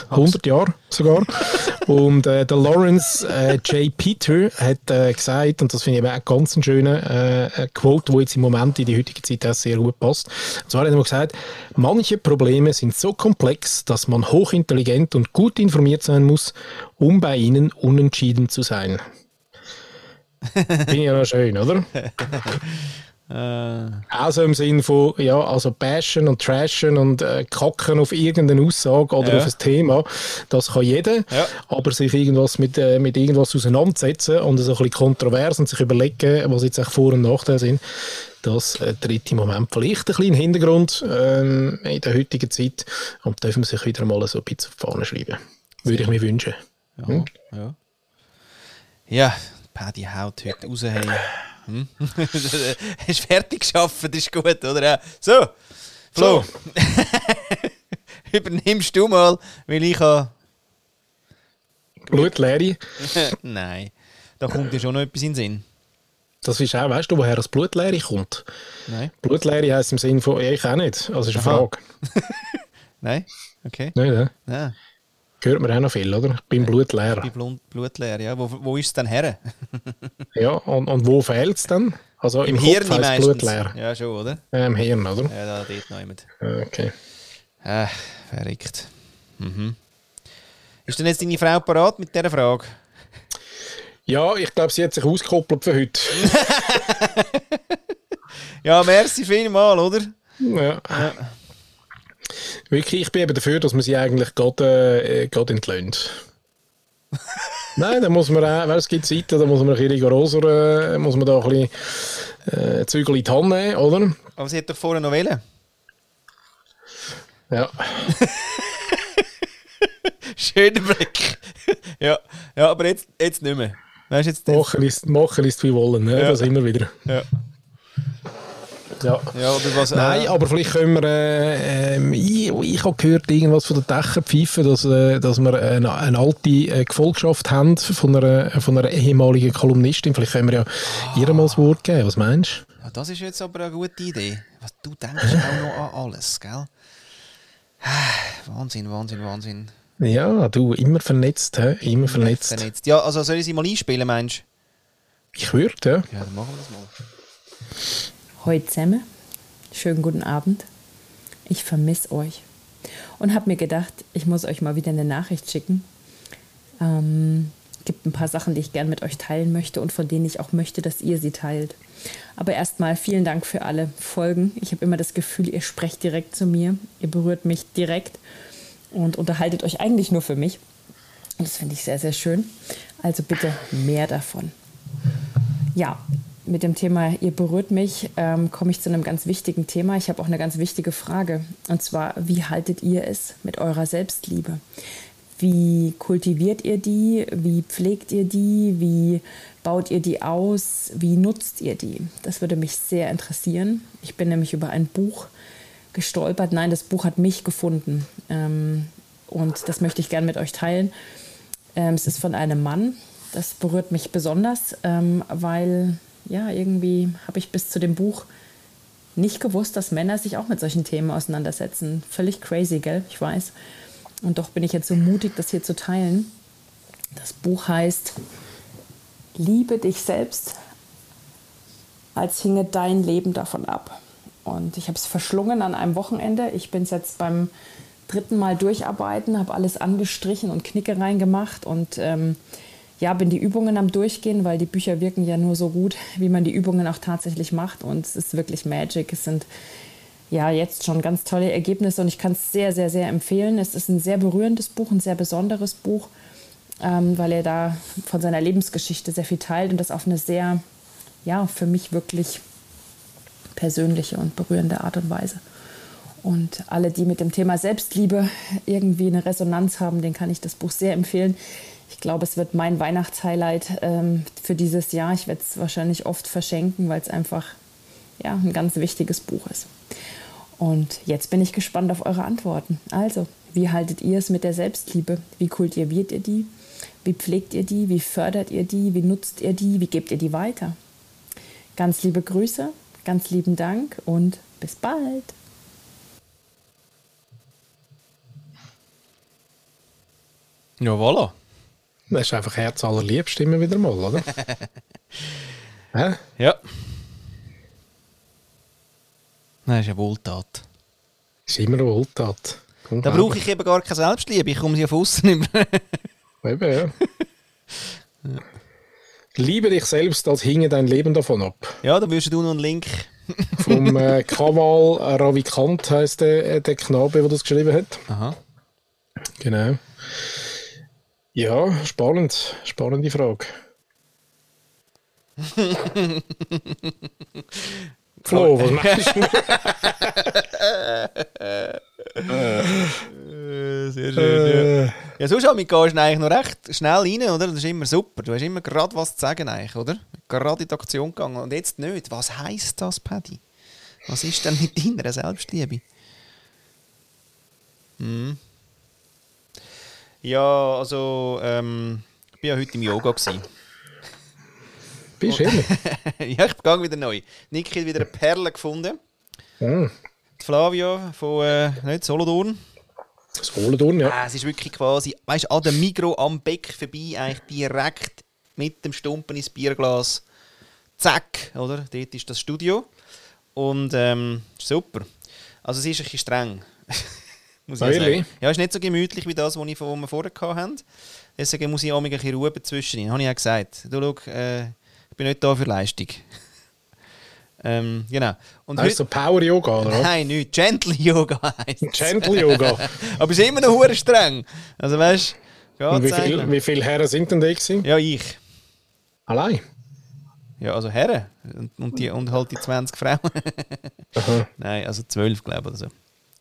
100 Jahre sogar. *laughs* und äh, der Lawrence äh, J. Peter hat äh, gesagt, und das finde ich eben auch ganz einen schönen äh, Quote, der jetzt im Moment in die heutige Zeit auch sehr gut passt. Und zwar hat er gesagt, manche Probleme sind so komplex, dass man hochintelligent und gut informiert sein muss, um bei ihnen unentschieden zu sein. Ich ja noch schön, oder? *laughs* Äh. Also im Sinn von, ja, also bashen und trashen und äh, kacken auf irgendeine Aussage oder ja. auf ein Thema, das kann jeder. Ja. Aber sich irgendwas mit, äh, mit irgendwas auseinandersetzen und so ein bisschen kontrovers und sich überlegen, was jetzt Vor- und Nachteile sind, das äh, tritt im Moment vielleicht ein bisschen im Hintergrund ähm, in der heutigen Zeit und dürfen sich wieder mal so ein bisschen auf die Fahne schreiben. Würde ich mir wünschen. Ja, hm? ja. ja Paddy haut heute raus. Hey. Hm? *laughs* Hast fertig geschafft, das ist gut, oder? So, Flo. So. *laughs* Übernimmst du mal, weil ich habe. Blutleere? *laughs* Nein, da kommt dir schon noch etwas in den Sinn. Das ist auch, weißt du, woher das Blutleere kommt? Nein. Blutleere heisst im Sinne von, ich auch nicht. Also ist eine Aha. Frage. Nein? Okay. Nein, nein. Ja. Hört man auch noch viel, oder? Ich bin blutleer. Ich bin blutleer, ja. Wo, wo ist es denn her? *laughs* ja, und, und wo fehlt es dann? Also im, Im Hirn meistens. Blutleer. Ja, schon, oder? Ja, Im Hirn, oder? Ja, da dort noch jemand. Okay. Ah, verrückt. Mhm. Ist denn jetzt deine Frau parat mit dieser Frage? Ja, ich glaube, sie hat sich ausgekoppelt für heute. *laughs* ja, merci vielmal, oder? Ja. ja. Wirklich, ich bin eben dafür, dass man sie eigentlich gerade, äh, gerade entlöhnt. *laughs* Nein, da muss man auch, weil es gibt Zeiten, da muss man ein bisschen rigoroser, äh, muss man da ein bisschen äh, Zügel in die Hand nehmen, oder? Aber sie hat doch vorher noch wählen. Ja. *laughs* Schöner Blick. *laughs* ja. ja, aber jetzt, jetzt nicht mehr. Weißt, jetzt, jetzt. Machen, ist, machen ist wie wollen, ne? ja. das immer wieder. Ja. Ja. ja oder was, Nein, äh, aber vielleicht können wir, äh, ähm, ich, ich habe gehört, irgendwas von der Dächerpfeife, dass, äh, dass wir eine, eine alte äh, Gefolgschaft haben von einer, von einer ehemaligen Kolumnistin. Vielleicht können wir ja ah. ihr mal das Wort geben. Was meinst du? Ja, das ist jetzt aber eine gute Idee. Was, du denkst auch noch an alles, gell? *sighs* Wahnsinn, Wahnsinn, Wahnsinn. Ja, du, immer vernetzt, he? immer vernetzt. vernetzt. Ja, also soll ich sie mal einspielen, meinst du? Ich würde, ja. Ja, dann machen wir das mal. Hoi zusammen, schönen guten Abend. Ich vermisse euch und habe mir gedacht, ich muss euch mal wieder eine Nachricht schicken. Ähm, gibt ein paar Sachen, die ich gerne mit euch teilen möchte und von denen ich auch möchte, dass ihr sie teilt. Aber erstmal vielen Dank für alle Folgen. Ich habe immer das Gefühl, ihr sprecht direkt zu mir, ihr berührt mich direkt und unterhaltet euch eigentlich nur für mich. Und das finde ich sehr, sehr schön. Also bitte mehr davon. Ja, mit dem Thema Ihr berührt mich, ähm, komme ich zu einem ganz wichtigen Thema. Ich habe auch eine ganz wichtige Frage. Und zwar, wie haltet ihr es mit eurer Selbstliebe? Wie kultiviert ihr die? Wie pflegt ihr die? Wie baut ihr die aus? Wie nutzt ihr die? Das würde mich sehr interessieren. Ich bin nämlich über ein Buch gestolpert. Nein, das Buch hat mich gefunden. Ähm, und das möchte ich gerne mit euch teilen. Ähm, es ist von einem Mann. Das berührt mich besonders, ähm, weil ja, irgendwie habe ich bis zu dem Buch nicht gewusst, dass Männer sich auch mit solchen Themen auseinandersetzen. Völlig crazy, gell? Ich weiß. Und doch bin ich jetzt so mutig, das hier zu teilen. Das Buch heißt Liebe dich selbst, als hinge dein Leben davon ab. Und ich habe es verschlungen an einem Wochenende. Ich bin es jetzt beim dritten Mal durcharbeiten, habe alles angestrichen und Knicke reingemacht und ähm, ja, bin die Übungen am Durchgehen, weil die Bücher wirken ja nur so gut, wie man die Übungen auch tatsächlich macht. Und es ist wirklich Magic. Es sind ja jetzt schon ganz tolle Ergebnisse und ich kann es sehr, sehr, sehr empfehlen. Es ist ein sehr berührendes Buch, ein sehr besonderes Buch, ähm, weil er da von seiner Lebensgeschichte sehr viel teilt und das auf eine sehr, ja, für mich wirklich persönliche und berührende Art und Weise. Und alle, die mit dem Thema Selbstliebe irgendwie eine Resonanz haben, denen kann ich das Buch sehr empfehlen. Ich glaube, es wird mein Weihnachtshighlight ähm, für dieses Jahr. Ich werde es wahrscheinlich oft verschenken, weil es einfach ja, ein ganz wichtiges Buch ist. Und jetzt bin ich gespannt auf eure Antworten. Also, wie haltet ihr es mit der Selbstliebe? Wie kultiviert ihr die? Wie pflegt ihr die? Wie fördert ihr die? Wie nutzt ihr die? Wie gebt ihr die weiter? Ganz liebe Grüße, ganz lieben Dank und bis bald. Ja, voilà. Das ist einfach Herz allerliebst immer wieder mal, oder? *laughs* Hä? Ja. Nein, das ist eine Wohltat. Ist immer eine Wohltat. Da brauche ich eben gar keine Selbstliebe, ich komme sie auf außen über. *laughs* Eben, ja. ja. Liebe dich selbst, als hinge dein Leben davon ab. Ja, da wirst du noch einen Link. *laughs* Vom äh, Kamal Ravikant heisst der, äh, der Knabe, der das geschrieben hat. Aha. Genau. Ja, spannend. Spannende Frage. Flo, was machst du? *laughs* Äh, Sehr schön. Ja, ja sonst gehst du eigentlich noch recht schnell rein, oder? Das ist immer super. Du hast immer gerade was zu sagen, eigentlich, oder? Gerade in die Aktion gegangen. Und jetzt nicht. Was heisst das, Paddy? Was ist denn mit deiner Selbstliebe? Hm. Ja, also, ähm, ich war ja heute im Yoga. Gewesen. Bist du *laughs* ja, ich gehe wieder neu. Niki hat wieder eine Perle gefunden. Mm. Die Flavia von äh, nicht, Solothurn. Solothurn, ja. Ah, es ist wirklich quasi, weißt du, an dem Mikro am Beck vorbei, eigentlich direkt mit dem Stumpen ins Bierglas. Zack, oder? Dort ist das Studio. Und ähm, super. Also, es ist ein bisschen streng. *laughs* muss ich sagen. Ja, ist nicht so gemütlich wie das, was wir vorher hatten. Deswegen muss ich auch ein bisschen Ruhe dazwischen. Habe ich ja gesagt. Du, schau, äh, ich bin nicht da für Leistung. *laughs* ähm, genau. Und Heißt so Power Yoga, oder? Nein, nicht. Gentle Yoga heisst es. Gentle Yoga. *laughs* Aber es ist immer noch streng. Also weißt du, Und wie viele sagen. wie viel Herren sind denn da gewesen? Ja, ich. Allein? Ja, also Herren. Und, und, die, und halt die 20 Frauen. *laughs* Nein, also 12, glaube ich, oder so.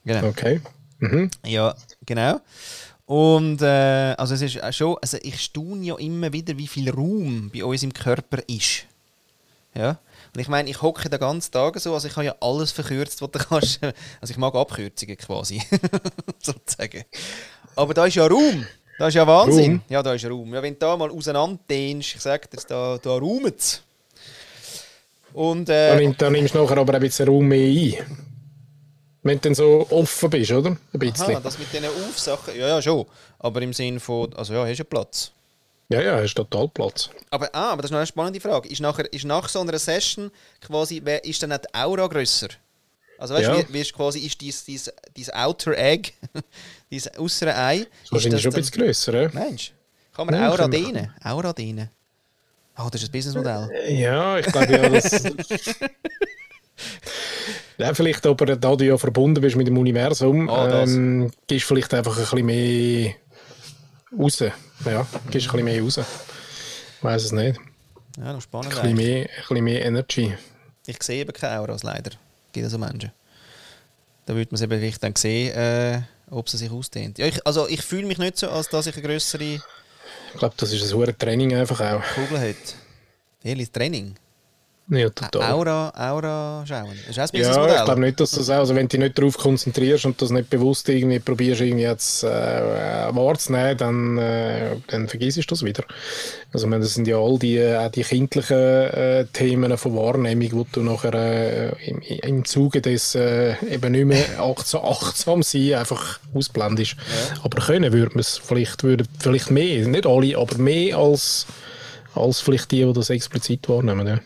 Genau. okay. Mhm. Ja, genau. Und äh, also es ist auch schon, also ich staune ja immer wieder, wie viel Raum bei uns im Körper ist. Ja. Und ich meine, ich hocke den ganzen Tag so, also ich habe ja alles verkürzt, was du *laughs* kannst. Also ich mag Abkürzungen quasi, *laughs* sozusagen. Aber da ist ja Raum. Da ist ja Wahnsinn. Raum? Ja, da ist Raum. Ja, wenn du da mal auseinanderdehnst, ich sage dir, da, da raumt es. Und Da, äh, nimm, da nimmst du nachher aber ein bisschen Raum mehr ein. Wenn du dann so offen bist, oder? Ein bisschen. aha, das mit diesen Aufsachen, ja, ja, schon. Aber im Sinn von, also ja, hast du Platz. Ja, ja, hast total Platz. Aber, ah, aber das ist noch eine spannende Frage. Ist, nachher, ist nach so einer Session quasi, ist dann auch die Aura grösser? Also weißt du, wie, wie ist quasi ist dies, dies, dies Outer Egg, *laughs* dieses äußere Ei, ist Wahrscheinlich schon ein bisschen grösser, ja? Meinst du? Kann man Ja, Aura dehnen? Aura dehnen? Oh, das ist ein Businessmodell. Ja, ich glaube ja, dass. *laughs* ja, vielleicht, aber da du ja verbunden bist mit dem Universum, das. ähm, gehst vielleicht einfach ein bisschen mehr raus. Ja, gehst ein bisschen mehr raus. Ich weiß es nicht. Ja, noch spannend. Ein bisschen mehr, ein bisschen mehr Energy. Ich sehe eben keine Auras, leider. Gibt es so Menschen. Da würde man es eben vielleicht dann sehen, äh, ob sie sich ausdehnt. Ja, ich, also ich fühle mich nicht so, als dass ich eine größere Ich glaube, das ist ein hohes Training einfach auch. Kugel hätte. Ehrlich, Training. Ja, total. Aura, Aura schauen. Ist auch ein Ja, ich glaube nicht, dass das auch, also wenn du dich nicht darauf konzentrierst und das nicht bewusst irgendwie probierst, irgendwie jetzt äh, wahrzunehmen, dann, äh, dann vergisst du das wieder. Also meine, das sind ja all die, auch die kindlichen äh, Themen von Wahrnehmung, wo du nachher äh, im, im Zuge des äh, eben nicht mehr *laughs* achtsam, achtsam sein einfach ausblendest. Aber können würde man es vielleicht, würde vielleicht mehr, nicht alle, aber mehr als, als vielleicht die, die das explizit wahrnehmen. Ja.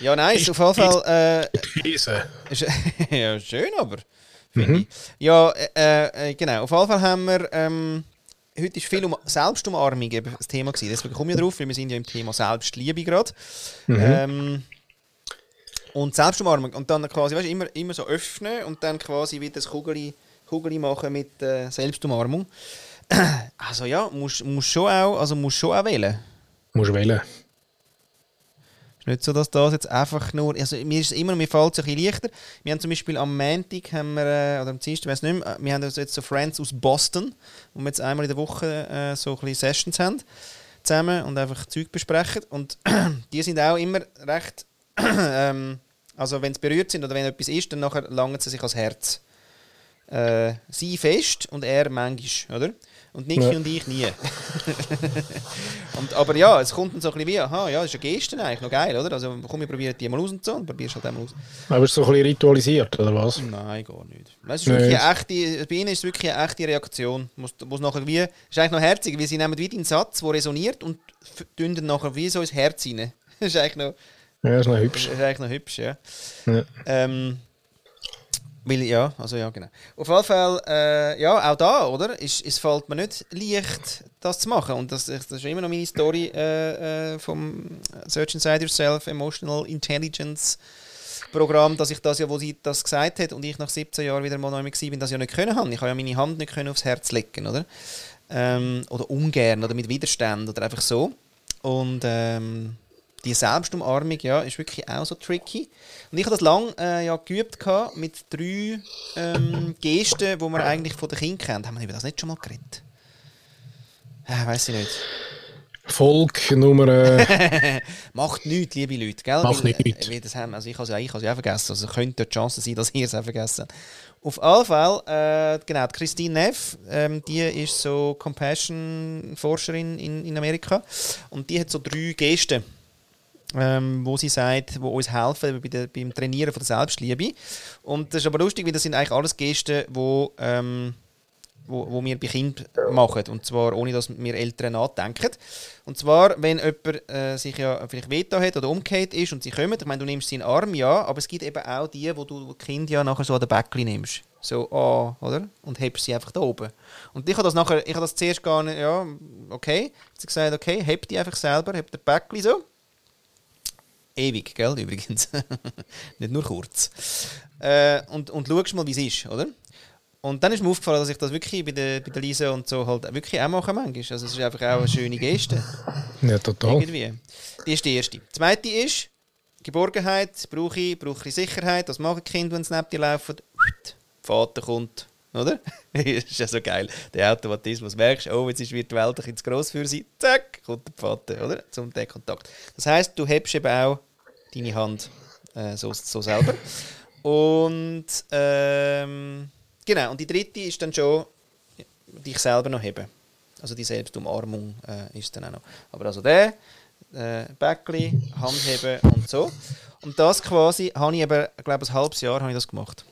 Ja, nice, auf jeden Fall. Äh, *laughs* ja, schön, aber. ich. Ja, äh, äh, genau. Auf jeden Fall haben wir. Ähm, heute ist viel um Selbstumarmung eben das Thema gewesen. Deswegen komme ich drauf, weil wir sind ja im Thema Selbstliebe gerade. Ähm, und Selbstumarmung. Und dann quasi, weißt du, immer, immer so öffnen und dann quasi wieder das Kugeli, Kugeli machen mit äh, Selbstumarmung. *clears throat* Also ja, musst, musst schon auch, also musst schon auch wählen. Musst du wählen. ist nicht so, dass das jetzt einfach nur. Also, mir ist es immer, mir fällt es ein bisschen leichter. Wir haben zum Beispiel am Montag, haben wir, äh, oder am Dienstag, weiß nicht mehr, äh, wir haben also jetzt so Friends aus Boston, wo wir jetzt einmal in der Woche äh, so ein bisschen Sessions haben, zusammen und einfach Zeug besprechen. Und *clears throat* die sind auch immer recht. *clears throat* ähm, also, wenn sie berührt sind oder wenn etwas ist, dann nachher langen sie sich ans Herz. Äh, sie fest und er manchmal, oder? Und Niki Ja. und ich nie. *laughs* und, aber ja, es kommt dann so ein bisschen wie, aha, ja, das ist eine Geste eigentlich, noch geil, oder? Also komm, wir probieren die mal aus und so, und probierst halt einmal aus. Aber ist es so ein bisschen ritualisiert, oder was? Nein, gar nicht. Es ist wirklich eine echte, bei ihnen ist es wirklich eine echte Reaktion. Wo es nachher wie, ist eigentlich noch herzig, weil sie nehmen wie den Satz, der resoniert und tun dann nachher wie so ins Herz rein. Das *laughs* ist eigentlich noch, Ja, ist noch das hübsch. ist eigentlich noch hübsch, ja. Ja. Ähm, weil, ja, also ja, genau. Auf jeden Fall, äh, ja, auch da, oder? Ist, es fällt mir nicht leicht, das zu machen. Und das, das ist immer noch meine Story äh, äh, vom Search Inside Yourself Emotional Intelligence Programm, dass ich das ja, wo sie das gesagt hat und ich nach 17 Jahren wieder mal neu war, das ja nicht können haben. Ich habe ja meine Hand nicht können aufs Herz legen, oder? Ähm, oder ungern oder mit Widerstand oder einfach so. Und ähm, die Selbstumarmung ja, ist wirklich auch so tricky. Und ich habe das lange äh, ja, geübt gehabt mit drei ähm, Gesten, die man eigentlich von den Kindern kennt. Haben wir über das nicht schon mal geredet? Äh, weiß ich nicht. Volk Nummer. Äh, *laughs* Macht nichts, liebe Leute. Gell? Macht Weil, nichts. äh, wie das haben. Also ich habe es ja, ich habe es ja auch vergessen. Also könnte die Chance sein, *laughs* dass ihr es auch vergessen. Auf alle Fälle, äh, genau, Christine Neff, ähm, die ist so Compassion-Forscherin in, in Amerika. Und die hat so drei Gesten, ähm, wo sie sagt, wo uns helfen bei der, beim Trainieren von der Selbstliebe. Und das ist aber lustig, weil das sind eigentlich alles Gesten, wo, ähm, wo, wo wir bei Kindern machen. Und zwar ohne, dass wir Eltern nachdenken. Und zwar, wenn jemand äh, sich ja vielleicht Veto hat oder umgekehrt ist und sie kommen, ich meine, du nimmst sie in den Arm, ja, aber es gibt eben auch die, wo du die Kind ja nachher so an den Bäckchen nimmst. So, ah, oder? Und hebst sie einfach da oben. Und ich habe das nachher, ich habe das zuerst gar nicht, ja, okay. Sie gesagt, okay, heb die einfach selber, heb den Bäckchen so. Ewig, gell, übrigens. *laughs* Nicht nur kurz. Äh, und, und schaust mal, wie es ist, oder? Und dann ist mir aufgefallen, dass ich das wirklich bei der, bei der Lisa und so halt wirklich auch mache manchmal. Also es ist einfach auch eine schöne Geste. *laughs* ja, total. Irgendwie. Die ist die erste. Die zweite ist, Geborgenheit brauche ich, brauche ich Sicherheit. Was machen Kinder, wenn sie neben dir laufen? Vater kommt, oder? das *laughs* ist ja so geil. Der Automatismus. Merkst oh, jetzt ist Welt ein bisschen zu gross für sie. Zack, kommt der Vater, oder? Zum Kontakt. Das heisst, du hebst eben auch deine Hand äh, so, so selber. Und ähm, genau, und die dritte ist dann schon dich selber noch heben. Also die Selbstumarmung äh, ist dann auch noch. Aber also der, äh, Bäckli, Handheben und so. Und das quasi habe ich eben, ich glaube ein halbes Jahr habe ich das gemacht.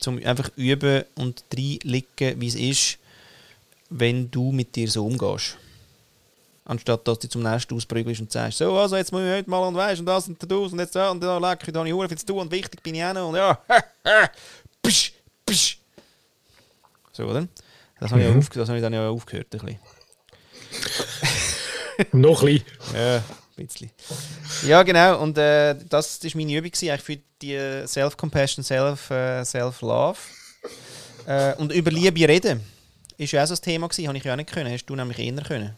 Zum einfach üben und reinlegen, wie es ist, wenn du mit dir so umgehst. Anstatt dass du zum nächsten ausprügelst und sagst, so, also jetzt muss ich heute mal und weißt und das und das und jetzt da und da lecker, da habe ich Huren viel zu tun und wichtig bin ich auch noch und ja, *laughs* psch, psch. So, oder? Das habe ich, Mhm. das habe ich dann ja aufgehört, ein bisschen. *laughs* Noch ein bisschen. Ja, ein bisschen. Ja, genau. Und äh, das war meine Übung gewesen, eigentlich für die Self-Compassion, Self, äh, Self-Love. Äh, und über Liebe reden ist ja auch so ein Thema gewesen, habe ich ja auch nicht können. Hast du nämlich eher können.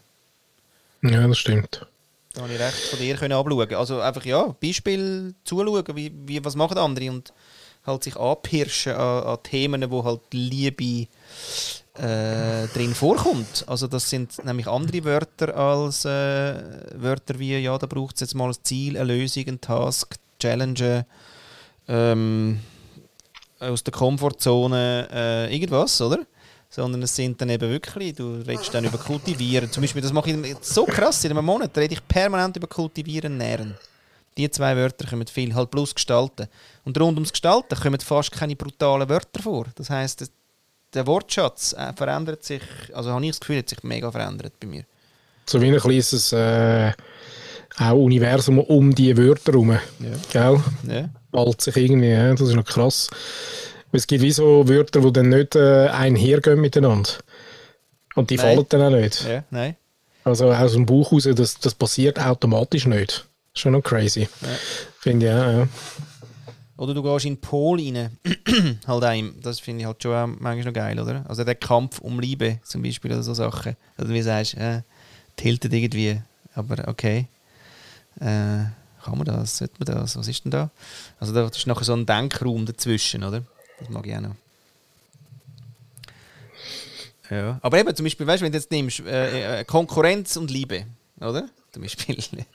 Ja, das stimmt. Da habe ich recht von dir können abschauen. Also einfach, ja, Beispiel zuschauen, wie, wie, was machen andere und halt sich anpirschen an, an Themen, wo halt Liebe äh, drin vorkommt. Also das sind nämlich andere Wörter als äh, Wörter wie, ja, da braucht es jetzt mal ein Ziel, eine Lösung, ein Task, Challenge, ähm, aus der Komfortzone, äh, irgendwas, oder? Sondern es sind dann eben wirklich, du redest dann über Kultivieren. Zum Beispiel, das mache ich so krass, in einem Monat rede ich permanent über Kultivieren, Nähren. Die zwei Wörter kommen viel, halt plus Gestalten. Und rund ums Gestalten kommen fast keine brutalen Wörter vor. Das heisst, der Wortschatz äh, verändert sich, also habe ich das Gefühl, hat sich mega verändert bei mir. So wie ein kleines äh, auch Universum um die Wörter herum. Ja. Gell? Ja. Bald sich irgendwie, ja, das ist noch krass. Es gibt wie so Wörter, die dann nicht äh, einhergehen miteinander. Und die Nein. fallen dann auch nicht. Ja, nein. Also aus dem Buch raus, das, das passiert automatisch nicht. Schon noch crazy. Ja. Finde ich auch, ja. Oder du gehst in den Pol rein. *clears throat* halt einem. Das finde ich halt schon auch manchmal noch geil, oder? Also der Kampf um Liebe zum Beispiel oder so Sachen. Oder wie du sagst, äh, tiltet irgendwie. Aber okay. Äh, kann man das? Sollte man das? Was ist denn da? Also da ist nachher so ein Denkraum dazwischen, oder? Das mag ich auch noch. Ja. Aber eben zum Beispiel, weißt du, wenn du jetzt nimmst, äh, äh, Konkurrenz und Liebe, oder? Zum Beispiel. *laughs*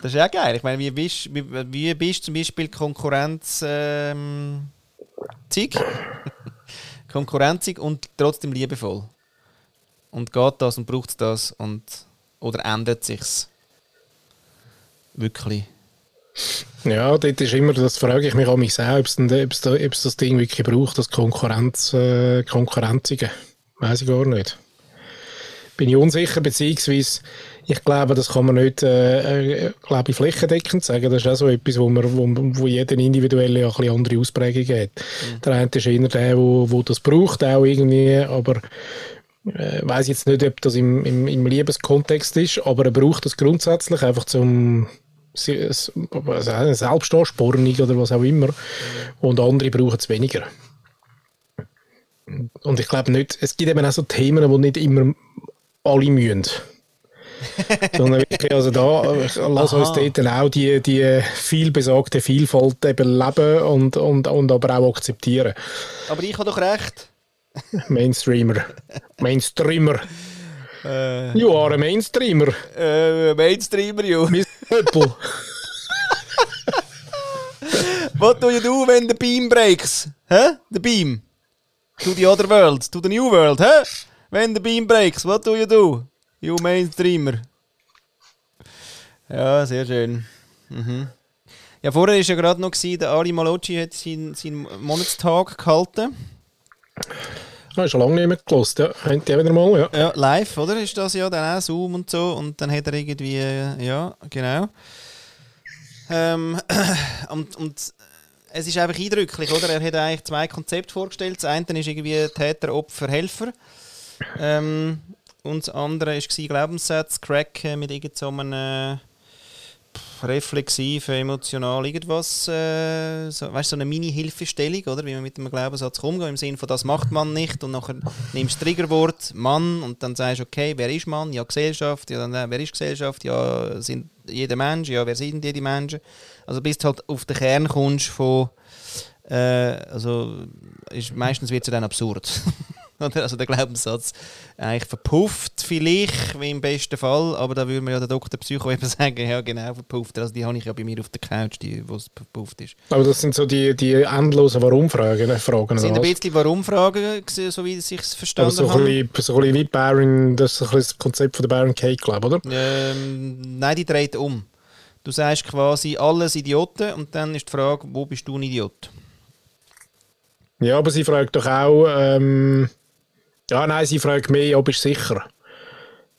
Das ist ja geil. Ich meine, wie bist, wie, wie bist zum Beispiel Konkurrenz ähm, zig? *laughs* Konkurrenzig und trotzdem liebevoll. Und geht das und braucht es das und oder ändert sich's wirklich? Ja, dort ist immer, das frage ich mich auch mich auch, ob es, ob das Ding wirklich braucht, das Konkurrenz, äh, Konkurrenzige. Weiß ich gar nicht. Bin ich unsicher, beziehungsweise ich glaube, das kann man nicht, äh, äh, glaube ich, flächendeckend sagen. Das ist auch so etwas, wo, man, wo, wo jeder individuell ja ein bisschen andere Ausprägungen hat. Der eine ist eher der, wo, wo das braucht, auch irgendwie, aber äh, weiß jetzt nicht, ob das im, im, im Liebeskontext ist, aber er braucht das grundsätzlich einfach zum also Selbstanspornung oder was auch immer. Und andere brauchen es weniger. Und ich glaube nicht, es gibt eben auch so Themen, die nicht immer alle müssen. *laughs* Sondern wirklich, also da, lass uns dort dann auch die, die vielbesagte Vielfalt eben leben und, und, und aber auch akzeptieren. Aber ich habe doch recht. Mainstreamer. *laughs* Mainstreamer. Äh, You are a Mainstreamer. äh, Mainstreamer, you. Miss Pöppel. *laughs* What do you do when the beam breaks? Hä? The beam. To the other world. To the new world. Hä? When the beam breaks, what do you do? You Mainstreamer. Ja, sehr schön. Mhm. Ja, vorher war ja gerade noch, gewesen, der Ali Malocci hat seinen, seinen Monatstag gehalten. Ah, schon lange nicht mehr gelost. Ja, habt wieder mal, ja. Ja, live, oder? Ist das ja dann auch Zoom und so. Und dann hat er irgendwie, äh, ja, genau. Ähm, *clears throat* und, und es ist einfach eindrücklich, oder? Er hat eigentlich zwei Konzepte vorgestellt. Das eine ist irgendwie Täter, Opfer, Helfer. Ähm, und das andere war Glaubenssatz, Cracken mit irgend so einem reflexiven, emotional irgendwas. Äh, so, weißt so eine Mini-Hilfestellung, oder? Wie man mit dem Glaubenssatz umgeht, im Sinne von das macht man nicht. Und nachher nimmst du Triggerwort Mann und dann sagst du, okay, wer ist Mann? Ja, Gesellschaft. Ja, dann, äh, wer ist Gesellschaft? Ja, sind jeder Mensch. Ja, wer sind jede Menschen? Also bis du halt auf den Kern kommst von äh, also ist, meistens wird es dann absurd. *laughs* Also der Glaubenssatz eigentlich verpufft vielleicht, wie im besten Fall, aber da würde man ja der Doktor Psycho *laughs* eben sagen, ja genau, verpufft. Also die habe ich ja bei mir auf der Couch, die, wo es verpufft ist. Aber das sind so die, die endlosen Warum-Fragen. ne, Fragen, Das sind ein bisschen Warum-Fragen, so wie ich es Aber verstanden so ein habe. bisschen, so ein bisschen wie Baron, das ist ein bisschen das Konzept von der Baron Cake Club, oder? Ähm, nein, die dreht um. Du sagst quasi alles Idioten und dann ist die Frage, wo bist du ein Idiot? Ja, aber sie fragt doch auch, ähm, ja, nein, sie fragt mehr, ob ich sicher.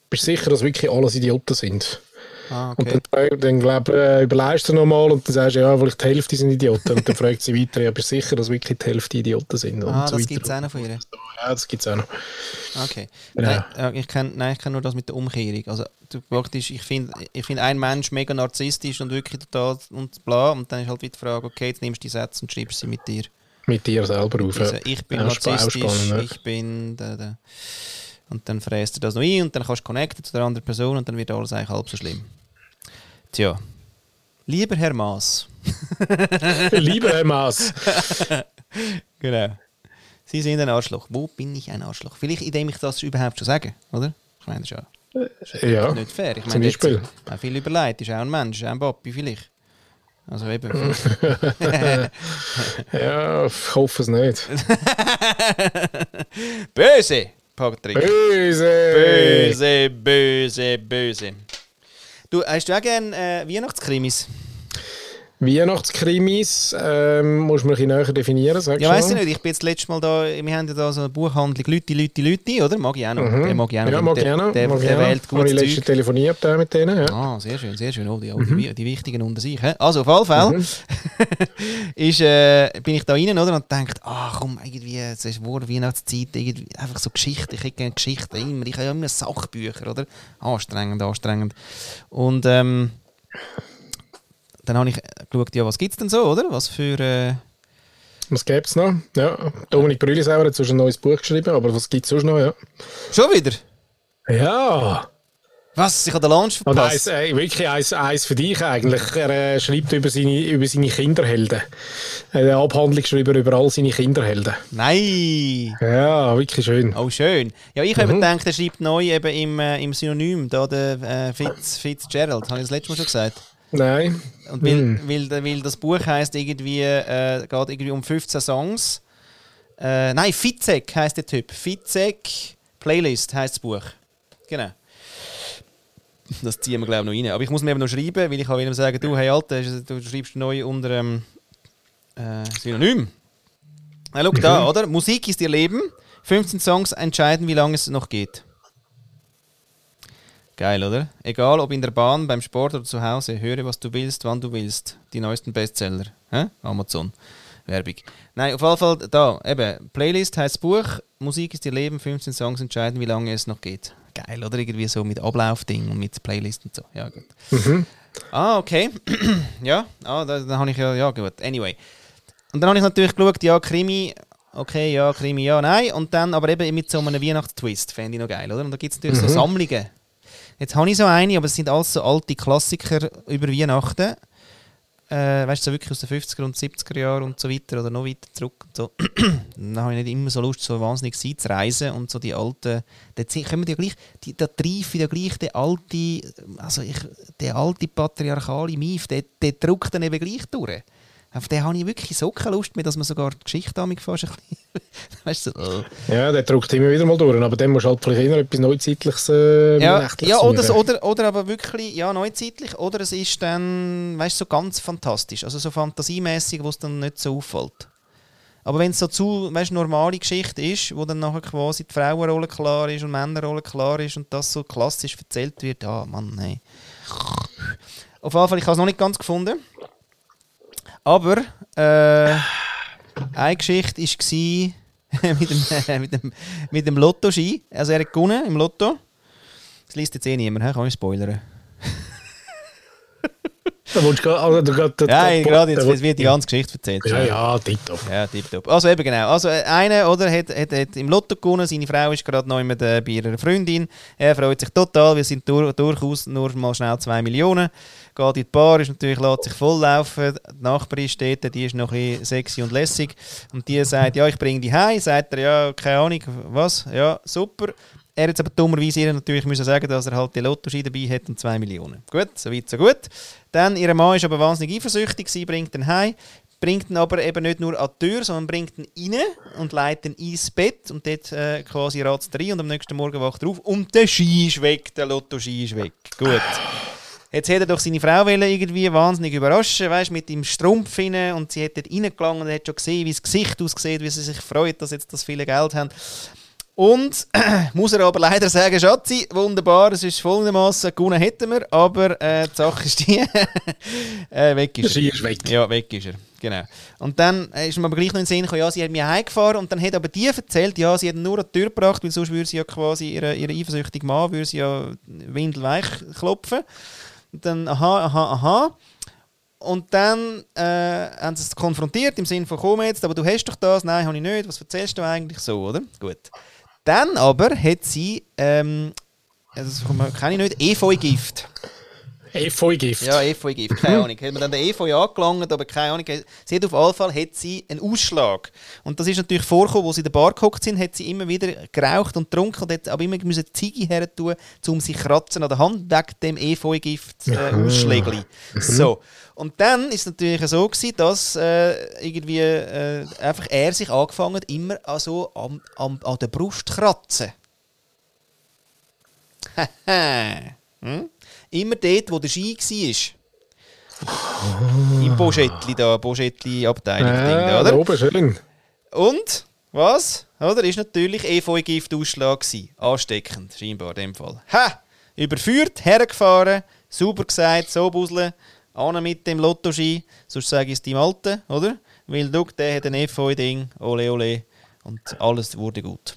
Bist sicher, dass wirklich alles Idioten sind? Ah, Und okay. dann, frag- dann glaub, äh, überlegst du nochmal und dann sagst du, ja, vielleicht die Hälfte sind Idioten. Und dann fragt sie weiter, ja, bist du sicher, dass wirklich die Hälfte Idioten sind? Und Ah, so das gibt es auch noch von ihr. Ja, das gibt es auch noch. Okay. Nein, ja, ich kenne nein, ich kenn nur das mit der Umkehrung. Also, du, praktisch, ich finde ich find ein Mensch mega narzisstisch und wirklich total und bla. Und dann ist halt wieder die Frage, okay, jetzt nimmst du die Sätze und schreibst sie mit dir. Mit dir selber auf. Also, ich bin narzisstisch, ja. ich bin. Da, da. Und dann fräst du das noch ein und dann kannst du connecten zu der anderen Person und dann wird alles eigentlich halb so schlimm. Tja. Lieber Herr Maas. *laughs* Lieber Herr Maas. *laughs* genau. Sie sind ein Arschloch. Wo bin ich ein Arschloch? Vielleicht, indem ich das überhaupt schon sage, oder? Ich meine, das ist ja Ja, nicht fair. Ich zum meine, jetzt, Beispiel. auch viel überlegt, ist auch ein Mensch, auch ein Papi vielleicht. Also eben. *laughs* *laughs* ja, ich hoffe es nicht. *laughs* böse, Patrick. Böse! Böse, böse, böse. Du, hast du auch gerne äh, Weihnachtskrimis? Weihnachtskrimis ähm, musst du mir ein bisschen näher definieren, sagst Ja, du weiss ich nicht. Ich bin jetzt letztes Mal da, wir haben ja da so eine Buchhandlung Leute, Leute, Leute, oder? Mag ich auch noch. Mhm. Den mag ich auch noch. Ja, mag der, ich auch noch. Der, der, noch. wählt Habe gutes ich letztens telefoniert äh, mit denen, ja. Ah, sehr schön, sehr schön. Oh, die, oh, die, die Wichtigen unter sich. hä? Also, auf alle Fälle *laughs* ist, äh, bin ich da rein oder, und denke, ah komm, irgendwie, es ist vor Weihnachtszeit, irgendwie, einfach so Geschichte. Ich hätte gerne Geschichten immer. Ich habe ja immer Sachbücher, oder? Anstrengend, anstrengend. Und ähm, dann habe ich geschaut, ja, was gibt es denn so, oder? Was für... Äh, Was gäbe es noch? Ja, Dominik Brülisauer hat sonst ein neues Buch geschrieben, aber was gibt es sonst noch? Ja. schon wieder? ja. Was? Ich habe den Launch Und verpasst. eins, äh, wirklich eins, eins für dich eigentlich. Er äh, schreibt über seine, über seine Kinderhelden. Er eine Abhandlung geschrieben über all seine Kinderhelden. Nein! Ja, wirklich schön. Oh, schön. Ja, ich habe gedacht, er schreibt neu eben im, äh, im Synonym, da der äh, Fitz, Fitzgerald, habe ich das letzte Mal schon gesagt. Nein. Und weil, weil, weil das Buch heißt irgendwie, äh, geht irgendwie um 15 Songs. Äh, nein, Fitzek heißt der Typ. Fitzek Playlist heißt das Buch. Genau. Das ziehen wir, glaube ich, noch rein. Aber ich muss mir eben noch schreiben, weil ich kann ihm sagen, du, hey Alter, du schreibst neu unter ähm, äh, Synonym. Na, schau da, oder? Musik ist ihr Leben. 15 Songs entscheiden, wie lange es noch geht. Geil, oder? Egal ob in der Bahn, beim Sport oder zu Hause, höre, was du willst, wann du willst. Die neuesten Bestseller. Hä? Amazon. Werbung. Nein, auf jeden Fall da, eben, Playlist heißt Buch, Musik ist ihr Leben, 15 Songs entscheiden, wie lange es noch geht. Geil, oder? Irgendwie so mit Ablaufding und mit Playlist und so. Ja, gut. Ah, okay. *clears throat* ja, ah, da, dann habe ich ja, ja, gut. Anyway. Und dann habe ich natürlich geschaut, ja, Krimi, okay, ja, Krimi, ja, nein. Und dann aber eben mit so einem Weihnachtstwist, fände ich noch geil, oder? Und da gibt es natürlich so Sammlungen. Jetzt habe ich so eine, aber es sind alles so alte Klassiker über Weihnachten. Äh, weißt du, so wirklich aus den 50er und 70er Jahren und so weiter oder noch weiter zurück. So. *clears throat* dann habe ich nicht immer so Lust, so wahnsinnig zu reisen und so die alten. Da kommen die ja gleich, die, da treife ja gleich der alte, also ich, der alte patriarchale Mief, der, der drückt dann eben gleich durch. Auf den habe ich wirklich so keine Lust mehr, dass man sogar die Geschichte damit fast ein bisschen. *laughs* weißt du, so. Ja, der drückt immer wieder mal durch, aber dann musst du halt vielleicht eher etwas Neuzeitliches äh, Ja, ja oder, oder, oder aber wirklich ja, neuzeitlich. Oder es ist dann, weißt du, so ganz fantastisch. Also so fantasiemäßig, wo es dann nicht so auffällt. Aber wenn es so zu weißt, normale Geschichte ist, wo dann nachher quasi die Frauenrolle klar ist und die Männerrolle klar ist und das so klassisch erzählt wird, ah Mann, nein. Auf jeden Fall, ich habe es noch nicht ganz gefunden. Aber äh, eine Geschichte war *laughs* mit dem, äh, mit dem, mit dem Lottoschein. Also er hat gewonnen im Lotto. Das liest jetzt eh niemand, kann ich spoilern. *laughs* Da willst du, also, Ja, du- gerade jetzt jetzt wird die ganze Geschichte erzählt. Ja, ja, tipptopp. Ja, tipptopp. Also eben genau. Also äh, einer oder, hat, hat, hat im Lotto gewonnen, seine Frau ist gerade noch mit, äh, bei ihrer Freundin. Er freut sich total, wir sind dur durchaus nur mal schnell 2 Millionen. Geht in die Bar, ist natürlich, lässt sich volllaufen. Die Nachbarin steht da, die ist noch ein bisschen sexy und lässig. Und die sagt, ja, ich bringe die heim. Sagt er, ja, keine Ahnung, was? Ja, super. Er jetzt aber dummerweise ihr natürlich müssen sagen, dass er halt die Lottoschein dabei hat und 2 Millionen. Gut, so weit, so gut. Dann, ihr Mann ist aber wahnsinnig eifersüchtig, sie bringt ihn heim, bringt ihn aber eben nicht nur an die Tür, sondern bringt ihn rein und leitet ihn ins Bett und dort äh, quasi ratzt er rein und am nächsten Morgen wacht er auf und der Schein ist weg, der Lottoschein ist weg. Gut. Jetzt hätte er doch seine Frau irgendwie wahnsinnig überraschen, weißt, mit dem Strumpf rein und sie hat dort reingelangt und hat schon gesehen, wie das Gesicht aussieht, wie sie sich freut, dass jetzt das viele Geld haben. Und *clears throat* muss er aber leider sagen, Schatzi, wunderbar, es ist folgendermaßen, gewonnen hätten wir, aber äh, die Sache ist die, *laughs* äh, weg ist Ski ist weg. Ja, weg ist er, genau. Und dann äh, ist mir aber gleich noch in den Sinn gekommen, ja, sie hat mich heimgefahren und dann hat aber die erzählt, ja, sie hat nur an die Tür gebracht, weil sonst würde sie ja quasi, ihre, ihre eifersüchtige Mann würde sie ja windelweich klopfen. Und dann, aha, aha, aha. Und dann äh, haben sie es konfrontiert im Sinne von, komm jetzt, aber du hast doch das, nein, habe ich nicht, was erzählst du eigentlich so, oder? Gut. Dann aber hat sie, ähm, das kenne ich nicht, Efeu-Gift. Efeu-Gift? Ja, Efeu-Gift, keine *laughs* Ahnung. Hat man dann den Efeu angelangt, aber keine Ahnung. Sie hat auf jeden Fall hat sie einen Ausschlag. Und das ist natürlich vorgekommen, wo sie in der Bar gehockt sind, hat sie immer wieder geraucht und getrunken und hat aber immer müssen Ziege her tun, um sich kratzen an der Hand wegen dem Efeu-Gift äh, Ausschlägli. So. Und dann ist es natürlich so gewesen, dass äh, irgendwie äh, einfach er sich angefangen hat, immer also an, an, an der Brust kratzen. *laughs* hm? Immer dort, wo der Ski war. Im Boschettli da, Boschettli-Abteilung. Ja, oder? Oben schön. Und, was? Oder? Ist natürlich Efeu-Gift-Ausschlag gewesen. Ansteckend, scheinbar in dem Fall. Ha! Überführt, hergefahren, sauber gesagt, so busseln, an mit dem Lottoski, sonst sage ich es deinem Alten, oder? Weil du, der hat ein Efeu-Ding, ole ole, und alles wurde gut.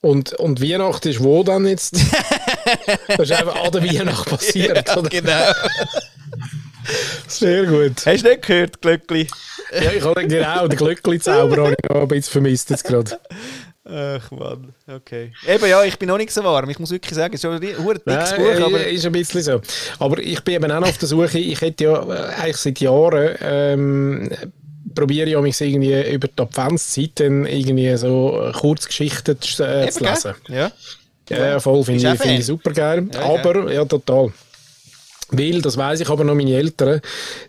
Und, und Weihnachten ist wo dann jetzt? *laughs* das ist einfach an der Weihnacht passiert, ja, genau. Sehr gut. Hast du nicht gehört, Glöckli? ja, ich habe genau, den Glöckli-Zauber habe ich noch ein bisschen vermisst jetzt gerade. Ach Mann, okay. Eben ja, ich bin noch nicht so warm. Ich muss wirklich sagen, es ist schon ein dickes Buch, aber... ist ein bisschen so. Aber ich bin eben auch noch auf der Suche. Ich hätte ja äh, eigentlich seit Jahren ähm, probiere ich mich irgendwie über die Adventszeit dann irgendwie so Kurzgeschichten äh, zu lesen. Ja. Ja, voll, finde ich, find ich super geil. Ja, aber, ja, total. Weil, das weiß ich aber noch, meine Eltern,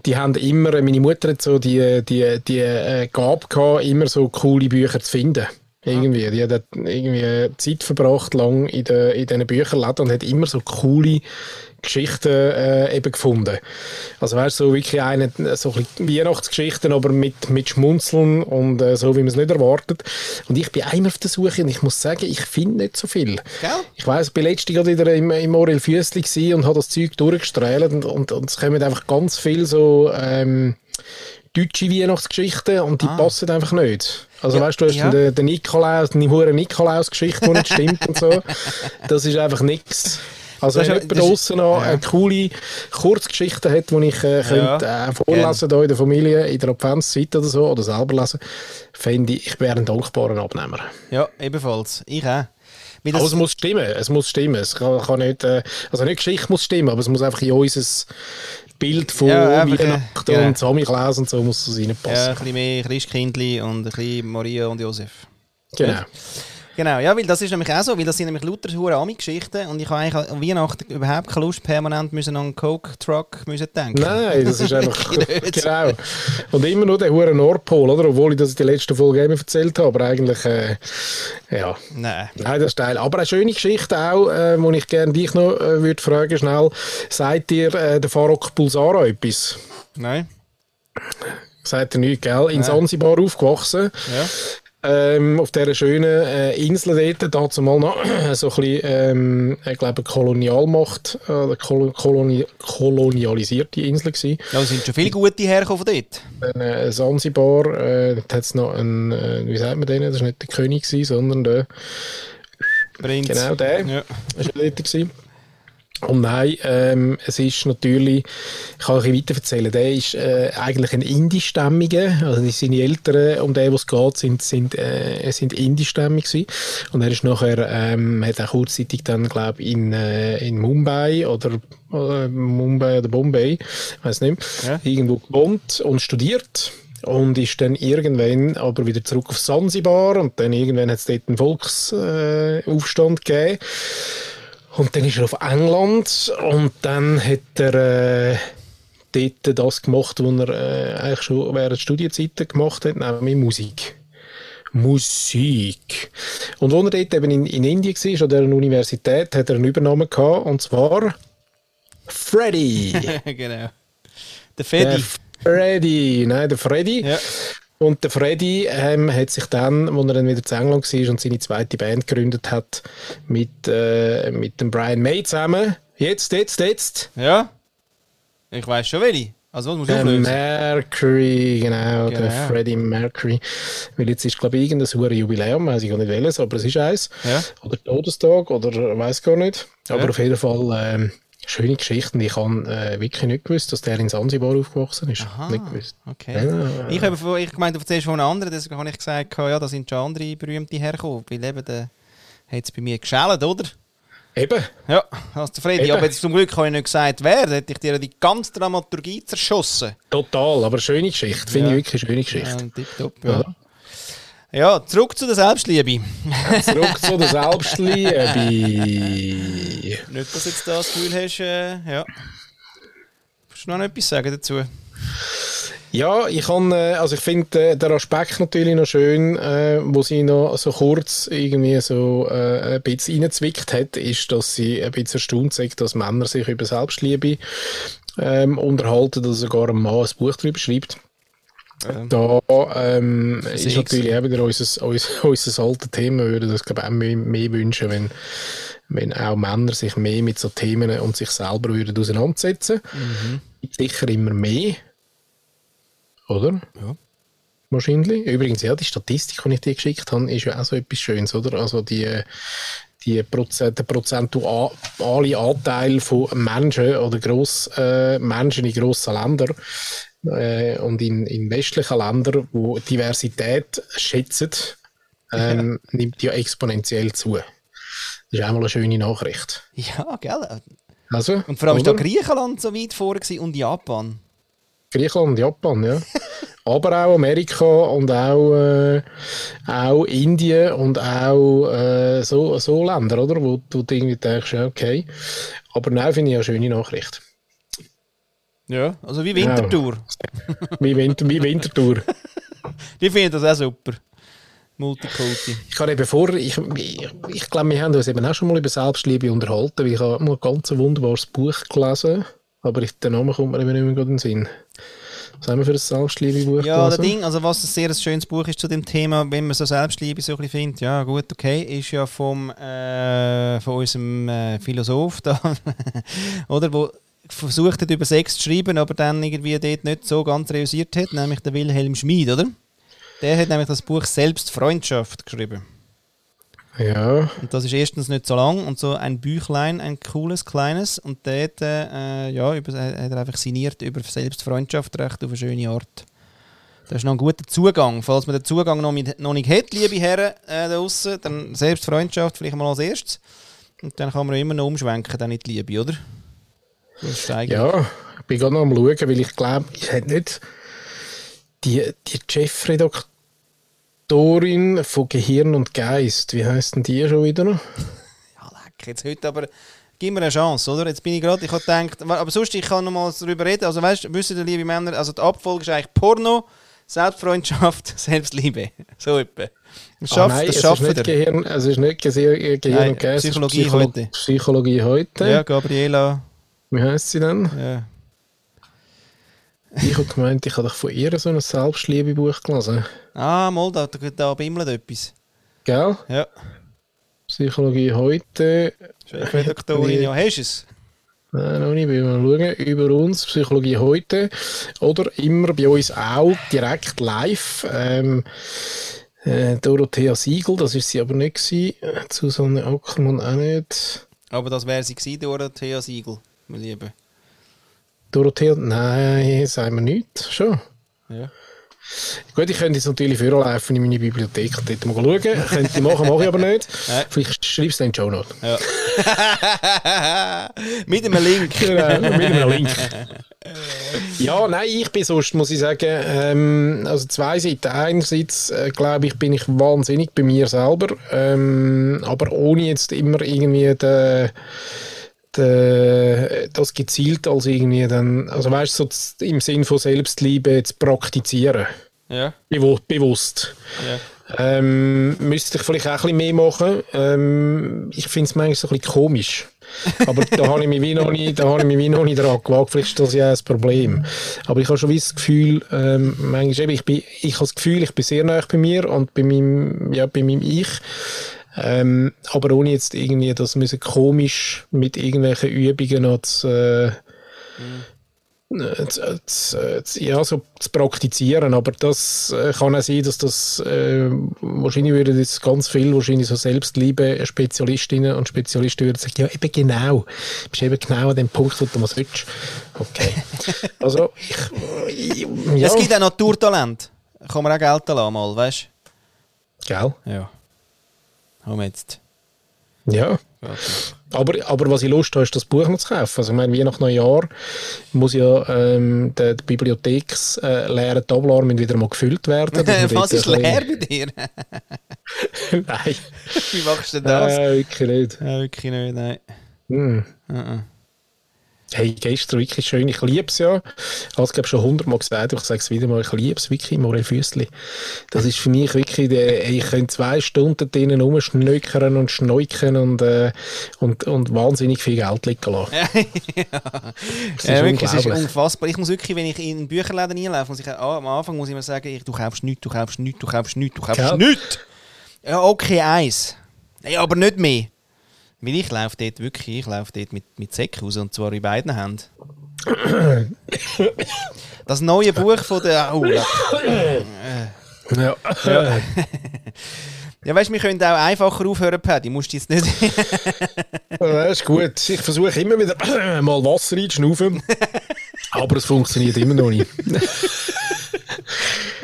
die haben immer, meine Mutter hat so die, die, die äh, Gabe gehabt, immer so coole Bücher zu finden. Irgendwie. Die hat irgendwie Zeit verbracht lang in, de, in diesen Bücherläden und hat immer so coole Geschichten äh, eben gefunden. Also weißt du, so wirklich eine, so ein Weihnachtsgeschichten, aber mit, mit Schmunzeln und äh, so, wie man es nicht erwartet. Und ich bin einmal auf der Suche und ich muss sagen, ich finde nicht so viel. Gell? Ich weiss, ich war letztens wieder im, im Orel Füssli und habe das Zeug durchgestrahlt und, und, und es kommen einfach ganz viel so ähm, deutsche Weihnachtsgeschichten und die ah. passen einfach nicht. Also ja, weißt du, du hast ja. den, den Nikolaus, die hure Nikolaus-Geschichte, die nicht stimmt und so. *laughs* Das ist einfach nichts. Also wenn jemand draußen noch ja. eine coole Kurzgeschichte hat, die ich äh, könnte, äh, vorlesen ja. in der Familie, in der Adventszeit oder so, oder selber lesen, fände ich, ich wäre ein dankbarer Abnehmer. Ja, ebenfalls. Ich auch. Aber es muss stimmen, es muss stimmen. Es kann, kann nicht, äh, also nicht Geschichte muss stimmen, aber es muss einfach in unser Bild von ja, Weihnachten ja. und Samichlaus und so muss es reinpassen. Ja, ein bisschen mehr Christkindli und ein bisschen Maria und Josef. Genau. Genau, ja, weil das ist nämlich auch so, weil das sind nämlich lauter hure Ami-Geschichten und ich habe eigentlich an Weihnachten überhaupt keine Lust, permanent müssen an einen Coke-Truck denken. Nein, das ist einfach, *laughs* genau. Und immer nur der hure Nordpol, oder? Obwohl ich das in der letzten Folge eben erzählt habe, aber eigentlich, äh, ja. Nein. Nein, das ist Teil. Aber eine schöne Geschichte auch, äh, wo ich gerne dich noch äh, würde fragen, schnell, sagt dir äh, der Farok Bulsara etwas? Nein. Sagt er nicht, gell? In Nein. Sansibar aufgewachsen. Ja ähm, auf dieser schönen äh, Insel dort, dazu mal noch *clears throat* so ein bisschen, ähm, ich glaube, Kolonialmacht, äh, koloni kolonialisierte Insel gewesen. Ja, sind schon viele gute hergekommen von dort. Dann, äh, Zanzibar, äh, da hat es noch einen, äh, wie sagt man den, das war nicht der König gewesen, sondern der Prinz. Genau, der. Ja. War dort. Gewesen. Und nein, ähm, es ist natürlich, ich kann euch weiter erzählen, der ist äh, eigentlich ein Indischstämmiger, also seine Eltern, um den es geht, sind, sind, äh, sind Indischstämmig gewesen. Und er ist nachher, ähm, hat auch kurzzeitig dann, glaube ich, in, äh, in Mumbai oder, oder Mumbai oder Bombay, ich weiß nicht, ja. irgendwo gewohnt und studiert und ist dann irgendwann aber wieder zurück auf Sansibar und dann irgendwann hat es dort einen Volksaufstand äh, gegeben und dann ist er auf England und dann hat er äh, dort das gemacht, was er äh, eigentlich schon während Studienzeiten gemacht hat, nämlich Musik. Musik. Und als er dort eben in, in Indien war, an der Universität, hat er einen Übernahme gehabt, und zwar Freddy. *laughs* genau. Der Freddy. Freddy, nein, der Freddy. Ja. Und der Freddy ähm, hat sich dann, als er dann wieder zu England war und seine zweite Band gegründet hat, mit, äh, mit dem Brian May zusammen. Jetzt, jetzt, jetzt. Ja. Ich weiß schon welche. Also was muss ich der Mercury, genau, genau, der Freddie Mercury. Weil jetzt ist, glaube ich, irgendein hohes Jubiläum, weiß ich gar nicht welches, aber es ist eins. Ja. Oder Todestag, oder weiß gar nicht. Aber ja. auf jeden Fall ähm, schöne Geschichte. Ich habe äh, wirklich nicht gewusst, dass der in Sansibar aufgewachsen ist. Aha, Nicht gewusst. okay. Ja. Ich habe von- ich gemeint, du erzählst von einem anderen, deswegen habe ich gesagt, ja, da sind schon andere berühmte hergekommen. Weil eben, da hat es bei mir geschält, oder? Eben. Ja, hast du. Eben. Aber jetzt zum Glück habe ich nicht gesagt, wer. Da hätte ich dir die ganze Dramaturgie zerschossen. Total, aber schöne Geschichte. Finde Ja. ich wirklich eine schöne Geschichte. Ja, tipptopp, ja. Ja, zurück zu der Selbstliebe. Zurück zu der Selbstliebe. Nicht, dass du jetzt da das Gefühl hast, äh, ja. Willst du noch etwas sagen dazu? Ja, ich kann, äh, also ich finde äh, den Aspekt natürlich noch schön, äh, wo sie noch so kurz irgendwie so äh, ein bisschen reinzwickt hat, ist, dass sie ein bisschen erstaunt sagt, dass Männer sich über Selbstliebe ähm, unterhalten, dass sogar ein Mann ein Buch darüber schreibt. Ähm, Da ähm, ist natürlich auch wieder unser, unser, *laughs* unser altes Thema, wir würden das glaube ich auch mehr, mehr wünschen, wenn, wenn auch Männer sich mehr mit so Themen und sich selber würden auseinandersetzen. Gibt Sicher immer mehr. Oder? Ja. Wahrscheinlich. Übrigens, ja, die Statistik, die ich dir geschickt habe, ist ja auch so etwas Schönes, oder? Also die, die Prozent, der prozentuale Anteil von Menschen oder Gross, äh, Menschen in grossen Ländern äh, und in, in westlichen Ländern, wo Diversität schätzen, ähm, nimmt ja exponentiell zu. Das ist auch mal eine schöne Nachricht. Ja, gell? Also, Und vor allem ist da oder? Griechenland so weit vor und Japan. Griechenland und Japan, ja. *laughs* Aber auch Amerika und auch, äh, auch Indien und auch äh, so, so Länder, oder? Wo, du irgendwie denkst, ja, okay. Aber nein, finde ich eine schöne Nachricht. Ja, also wie Wintertour. Wie, Winter, wie Wintertour. *laughs* Die finden das auch super. Multikulti. Ich habe eben vor, ich, ich, ich glaube, wir haben uns eben auch schon mal über Selbstliebe unterhalten, weil ich habe mal ein ganz wunderbares Buch gelesen, aber ich, der Name kommt mir eben nicht mehr in den Sinn. Was haben wir für ein Selbstliebe-Buch Ja, das gelesen? Ding, also was ein sehr schönes Buch ist zu dem Thema, wenn man so Selbstliebe so ein bisschen findet, ja gut, okay, ist ja vom, äh, von unserem äh, Philosoph da, *laughs* oder, wo versucht hat, über Sex zu schreiben, aber dann irgendwie dort nicht so ganz realisiert hat, nämlich der Wilhelm Schmid, oder? Der hat nämlich das Buch Selbstfreundschaft geschrieben. Ja, Und das ist erstens nicht so lang und so ein Büchlein, ein cooles, kleines. Und dort äh, ja, über, hat er einfach signiert über Selbstfreundschaft recht auf eine schöne Art. Das ist noch ein guter Zugang. Falls man den Zugang noch, mit, noch nicht hat, liebe Herren äh, da draussen, dann Selbstfreundschaft vielleicht mal als erstes. Und dann kann man immer noch umschwenken, dann in die Liebe, oder? Eigentlich- Ja, ich bin gerade noch am schauen, weil ich glaube, ich hätte nicht die, die Chefredaktorin von Gehirn und Geist, wie heißt denn die schon wieder? *laughs* Ja, leck, jetzt heute aber... Gib mir eine Chance, oder? Jetzt bin ich gerade, ich habe gedacht, aber sonst, ich kann noch mal darüber reden. Also weißt du, wissen die liebe Männer, also die Abfolge ist eigentlich Porno, Selbstfreundschaft, *laughs* Selbstliebe. So etwa. Ah, schaff, nein, das es schaffen ist nicht wir. Gehirn, es ist nicht Gehirn Nein, und Geist, es ist Psychologie Psycholo- heute. Psychologie heute. Ja, Gabriela. Wie heißt sie denn? Ja. Ich habe gemeint, ich habe doch von ihr so ein Selbstliebebuch gelesen. Ah, mal, da, da, bimmelt etwas. Gell? Ja, Psychologie heute. Chefredaktorin, ja, hast du es? Nein, noch nicht, wir schauen. Über uns, Psychologie heute. Oder immer bei uns auch direkt live. Ähm, äh, Dorothea Siegel, das ist sie aber nicht gewesen. Susanne Ackermann auch nicht. Aber das wäre sie gewesen, Dorothea Siegel, mein Lieber. Dorothea, nein, sagen wir nicht. Schon. Ja. Gut, ich könnte jetzt natürlich vorlaufen in meine Bibliothek und dort mal schauen. *laughs* Könnte ich machen, mache ich aber nicht. Nein. Vielleicht schreibst du die Show Notes. ja. *laughs* Mit einem Link. Genau, mit einem Link. Ja, nein, ich bin sonst, muss ich sagen, ähm, also zwei Seiten. Einerseits, äh, glaube ich, bin ich wahnsinnig bei mir selber, ähm, aber ohne jetzt immer irgendwie den, den, das gezielt als irgendwie dann, also weißt du, so im Sinn von Selbstliebe zu praktizieren. Ja, Bewu- Bewusst. ja. Ähm, müsste ich vielleicht auch ein bisschen mehr machen. Ähm, ich finde es manchmal so ein bisschen komisch. Aber da habe ich mich wie noch nicht, da habe ich mich wie noch nicht dran gewagt. Vielleicht ist das ja ein Problem. Aber ich habe schon wie das Gefühl, ähm, manchmal eben, ich bin, ich habe das Gefühl, ich bin sehr nah bei mir und bei meinem, ja, bei meinem Ich. Ähm, aber ohne jetzt irgendwie das müssen komisch mit irgendwelchen Übungen noch zu, äh, äh, zu, zu, zu, ja, so zu praktizieren, aber das äh, kann auch sein, dass das äh, wahrscheinlich würden jetzt ganz viel wahrscheinlich so Selbstliebe Spezialistinnen und Spezialisten würden sagen, ja eben genau, du bist eben genau an dem Punkt, wo du was willst. Okay. *laughs* also ich, ja. Es gibt auch Naturtalent. Kann man auch gelten lassen, mal, weißt du? Gell? Ja. Wir jetzt. Ja. Aber, aber was ich Lust habe, ist das Buch noch zu kaufen. Also ich meine, wie nach Neujahr muss ja ähm, der, der bibliotheksleere äh, Tablar wieder mal gefüllt werden. *laughs* was ist leer bei dir? *laughs* *laughs* nein. Wie machst du das? Äh, wirklich nicht. Ja, wirklich nicht, nein. Hm. Uh -uh. Hey, gestern wirklich schön. Ich liebe es ja. Ich habe es, glaube schon hundertmal gesagt. Ich sage es wieder mal. Ich liebe es wirklich, Morel Füssli. Das ist für mich wirklich, der, ich könnte zwei Stunden drinnen rumschnöckern und schneuken und, äh, und, und wahnsinnig viel Geld liegen lassen. *laughs* ja, das ist, ja, wirklich, ist unfassbar. Ich muss wirklich, wenn ich in Bücherläden einlaufe, muss ich, ah, am Anfang muss ich immer sagen, ich, du kaufst nichts, du kaufst nichts, du kaufst nichts, du kaufst nichts. Ja, okay, eins. Ja, aber nicht mehr. Weil ich laufe dort wirklich, ich laufe dort mit, mit Säcken raus und zwar in beiden Händen. *coughs* Das neue Buch von der. Oh, ja. ja. ja, weißt du, wir können auch einfacher aufhören, Paddy. Musst du jetzt nicht. ja, ist gut. Ich versuche immer wieder *coughs* mal Wasser reinzuschnaufen. aber es funktioniert immer noch nicht.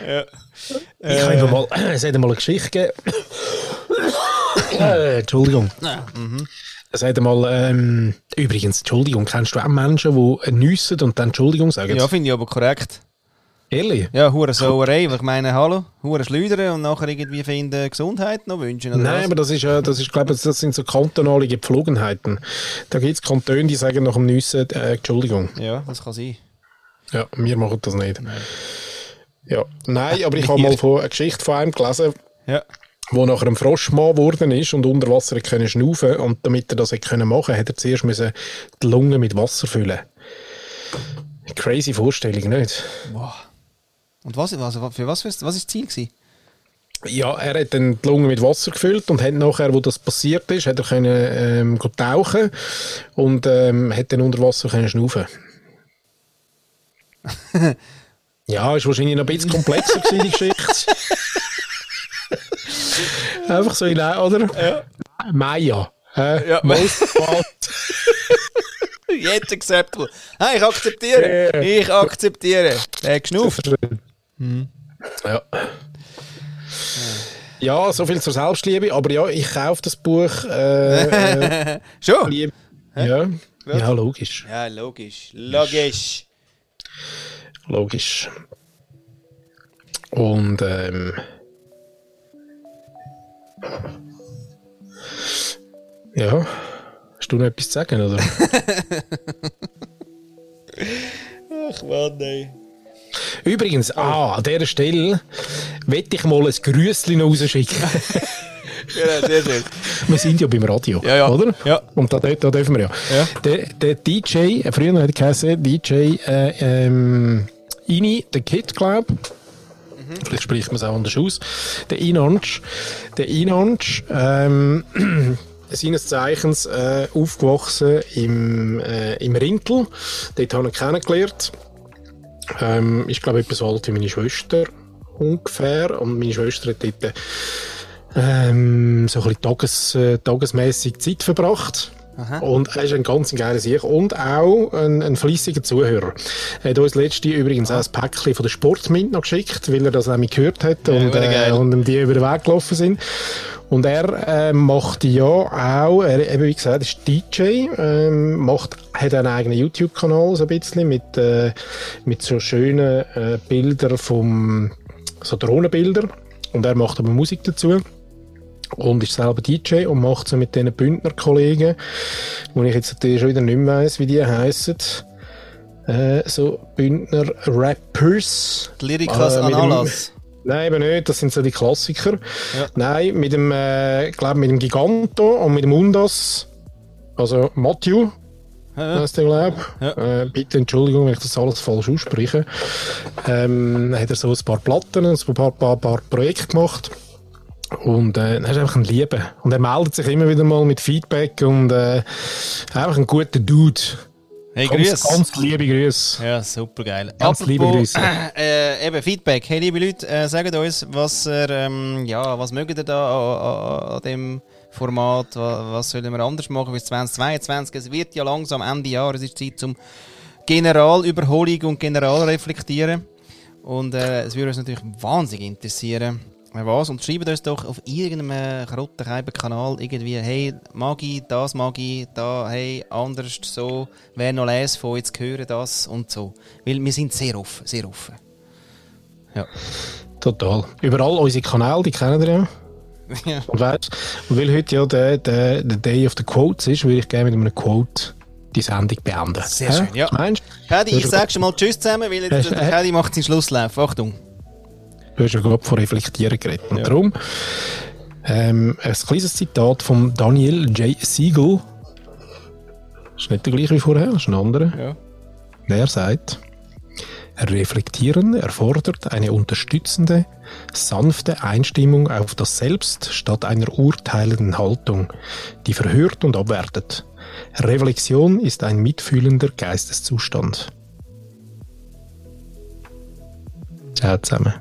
ja. Ich habe einfach mal, es hat mal eine Geschichte gegeben. *coughs* äh, Entschuldigung. Ja. Mhm. Hat mal, ähm, übrigens, Entschuldigung, kennst du auch Menschen, die nüssen und dann Entschuldigung sagen? Ja, finde ich aber korrekt. Ehrlich? Ja, hure Sauerei. Ich meine, hallo, hure schleudern und nachher irgendwie finden Gesundheit noch wünschen. Nein, was? aber das ist ja, das ist, glaube ich, das sind so kantonale Gepflogenheiten. Da gibt es Kantone, die sagen nach dem Nüssen äh, Entschuldigung. Ja, das kann sein. Ja, wir machen das nicht. Nein. Ja, nein, aber ich habe mal *laughs* von, eine Geschichte von einem gelesen, ja. Wo nachher ein Froschmann geworden ist und unter Wasser können schnaufen und damit er das können machen, hat er zuerst müssen die Lunge mit Wasser füllen. Crazy Vorstellung, nicht? Wow. Und was, also für was, was ist das Ziel gewesen? Ja, er hat dann die Lunge mit Wasser gefüllt und hat nachher, wo das passiert ist, hat er können, ähm, tauchen und ähm, hat dann unter Wasser können schnaufen. *laughs* Ja, ist wahrscheinlich noch ein bisschen komplexer gewesen, die Geschichte. *laughs* Einfach so in oder? Ja. Maya. Äh, ja, most Jetzt acceptable. Ah, ich akzeptiere. Yeah. Ich akzeptiere. Der geschnauft. Hm. Ja. Ja, so viel zur Selbstliebe. Aber ja, ich kaufe das Buch. Äh, *laughs* äh, Schon? Lieb ja. ja, logisch. Ja, logisch. Logisch. Logisch. Und ähm, ja, hast du noch etwas zu sagen, oder? *laughs* Ach Mann, ey. Übrigens, ah, an dieser Stelle wette ich mal ein Grüßchen rausschicken. *laughs* ja, sehr schön. Wir sind ja beim Radio, ja, ja. oder? Ja. Und da, da dürfen wir ja. ja. Der, der DJ, früher hat er geheißen, DJ äh, ähm, Ini, der Kid, glaube mhm. Vielleicht spricht man es auch anders aus. Der Inansch. Der Inansch, ähm, *clears throat* seines Zeichens äh, aufgewachsen im, äh, im Rintel. Dort habe ich kennengelernt. Ähm, ich glaube, etwas so alt wie meine Schwester ungefähr. Und meine Schwester hat dort ähm, so ein bisschen tages, äh, tagesmässig Zeit verbracht. Aha. Und er ist ein ganz geiler Sieg und auch ein, ein fleissiger Zuhörer. Er hat uns letzte übrigens auch ein Päckchen von der Sportmint noch geschickt, weil er das nämlich gehört hat und, äh, und ihm die über den Weg gelaufen sind. Und er äh, macht ja auch, er, eben wie gesagt, ist DJ, ähm, macht, hat einen eigenen YouTube-Kanal so ein bisschen mit, äh, mit so schönen äh, Bildern vom, so Drohnenbilder. Und er macht aber Musik dazu und ist selber DJ und macht so mit diesen Bündner Kollegen, wo ich jetzt natürlich schon wieder nicht mehr weiss, wie die heißen. Äh, so Bündner Rappers. Die Lyrikas äh, Analas. Nein, eben nicht, das sind so die Klassiker. Ja. Nein, mit dem, äh, glaube mit dem Giganto und mit dem Undas, also Matthew, ja. heißt der, glaube ja. äh, Bitte Entschuldigung, wenn ich das alles falsch ausspreche. Ähm, hat er so ein paar Platten, ein paar, paar, paar Projekte gemacht. Und äh, er ist einfach ein Liebe. Und er meldet sich immer wieder mal mit Feedback und äh, einfach ein guter Dude. Hey, Ganz, grüß. ganz liebe Grüße. Ja, super geil. Ganz liebe Grüße. *clears throat* Äh, eben Feedback. Hey, liebe Leute, äh, sagt uns, was ihr, ähm, ja, was mögt ihr da an, an, an dem Format? Was, was sollen wir anders machen bis 2022? Es wird ja langsam Ende Jahr. Es ist Zeit zum Generalüberholung und Generalreflektieren. Und äh, es würde uns natürlich wahnsinnig interessieren, äh, was. Und schreibt uns doch auf irgendeinem Krottenkeiben-Kanal irgendwie, hey, mag ich, das mag ich, da, hey, anders, so, wer noch lesen von jetzt hören das und so. Weil wir sind sehr offen, sehr offen. Ja. Total. Überall unsere Kanäle, die kennen ihr ja. *laughs* ja. Und, weißt, und weil heute ja der, der, der Day of the Quotes ist, würde ich gerne mit einem Quote die Sendung beenden. Sehr schön, ja. Was meinst du? Ich sag schon mal Tschüss zusammen, weil jetzt Äh, äh. Macht seinen Schlusslauf. Achtung. Du hast ja gerade von Reflektieren geredet. Und Ja. darum ähm, ein kleines Zitat von Daniel J. Siegel. Ist nicht der gleiche wie vorher, ist ein anderer. Ja. Der sagt, Reflektieren erfordert eine unterstützende, sanfte Einstimmung auf das Selbst statt einer urteilenden Haltung, die verhört und abwertet. Reflexion ist ein mitfühlender Geisteszustand. Ciao zusammen.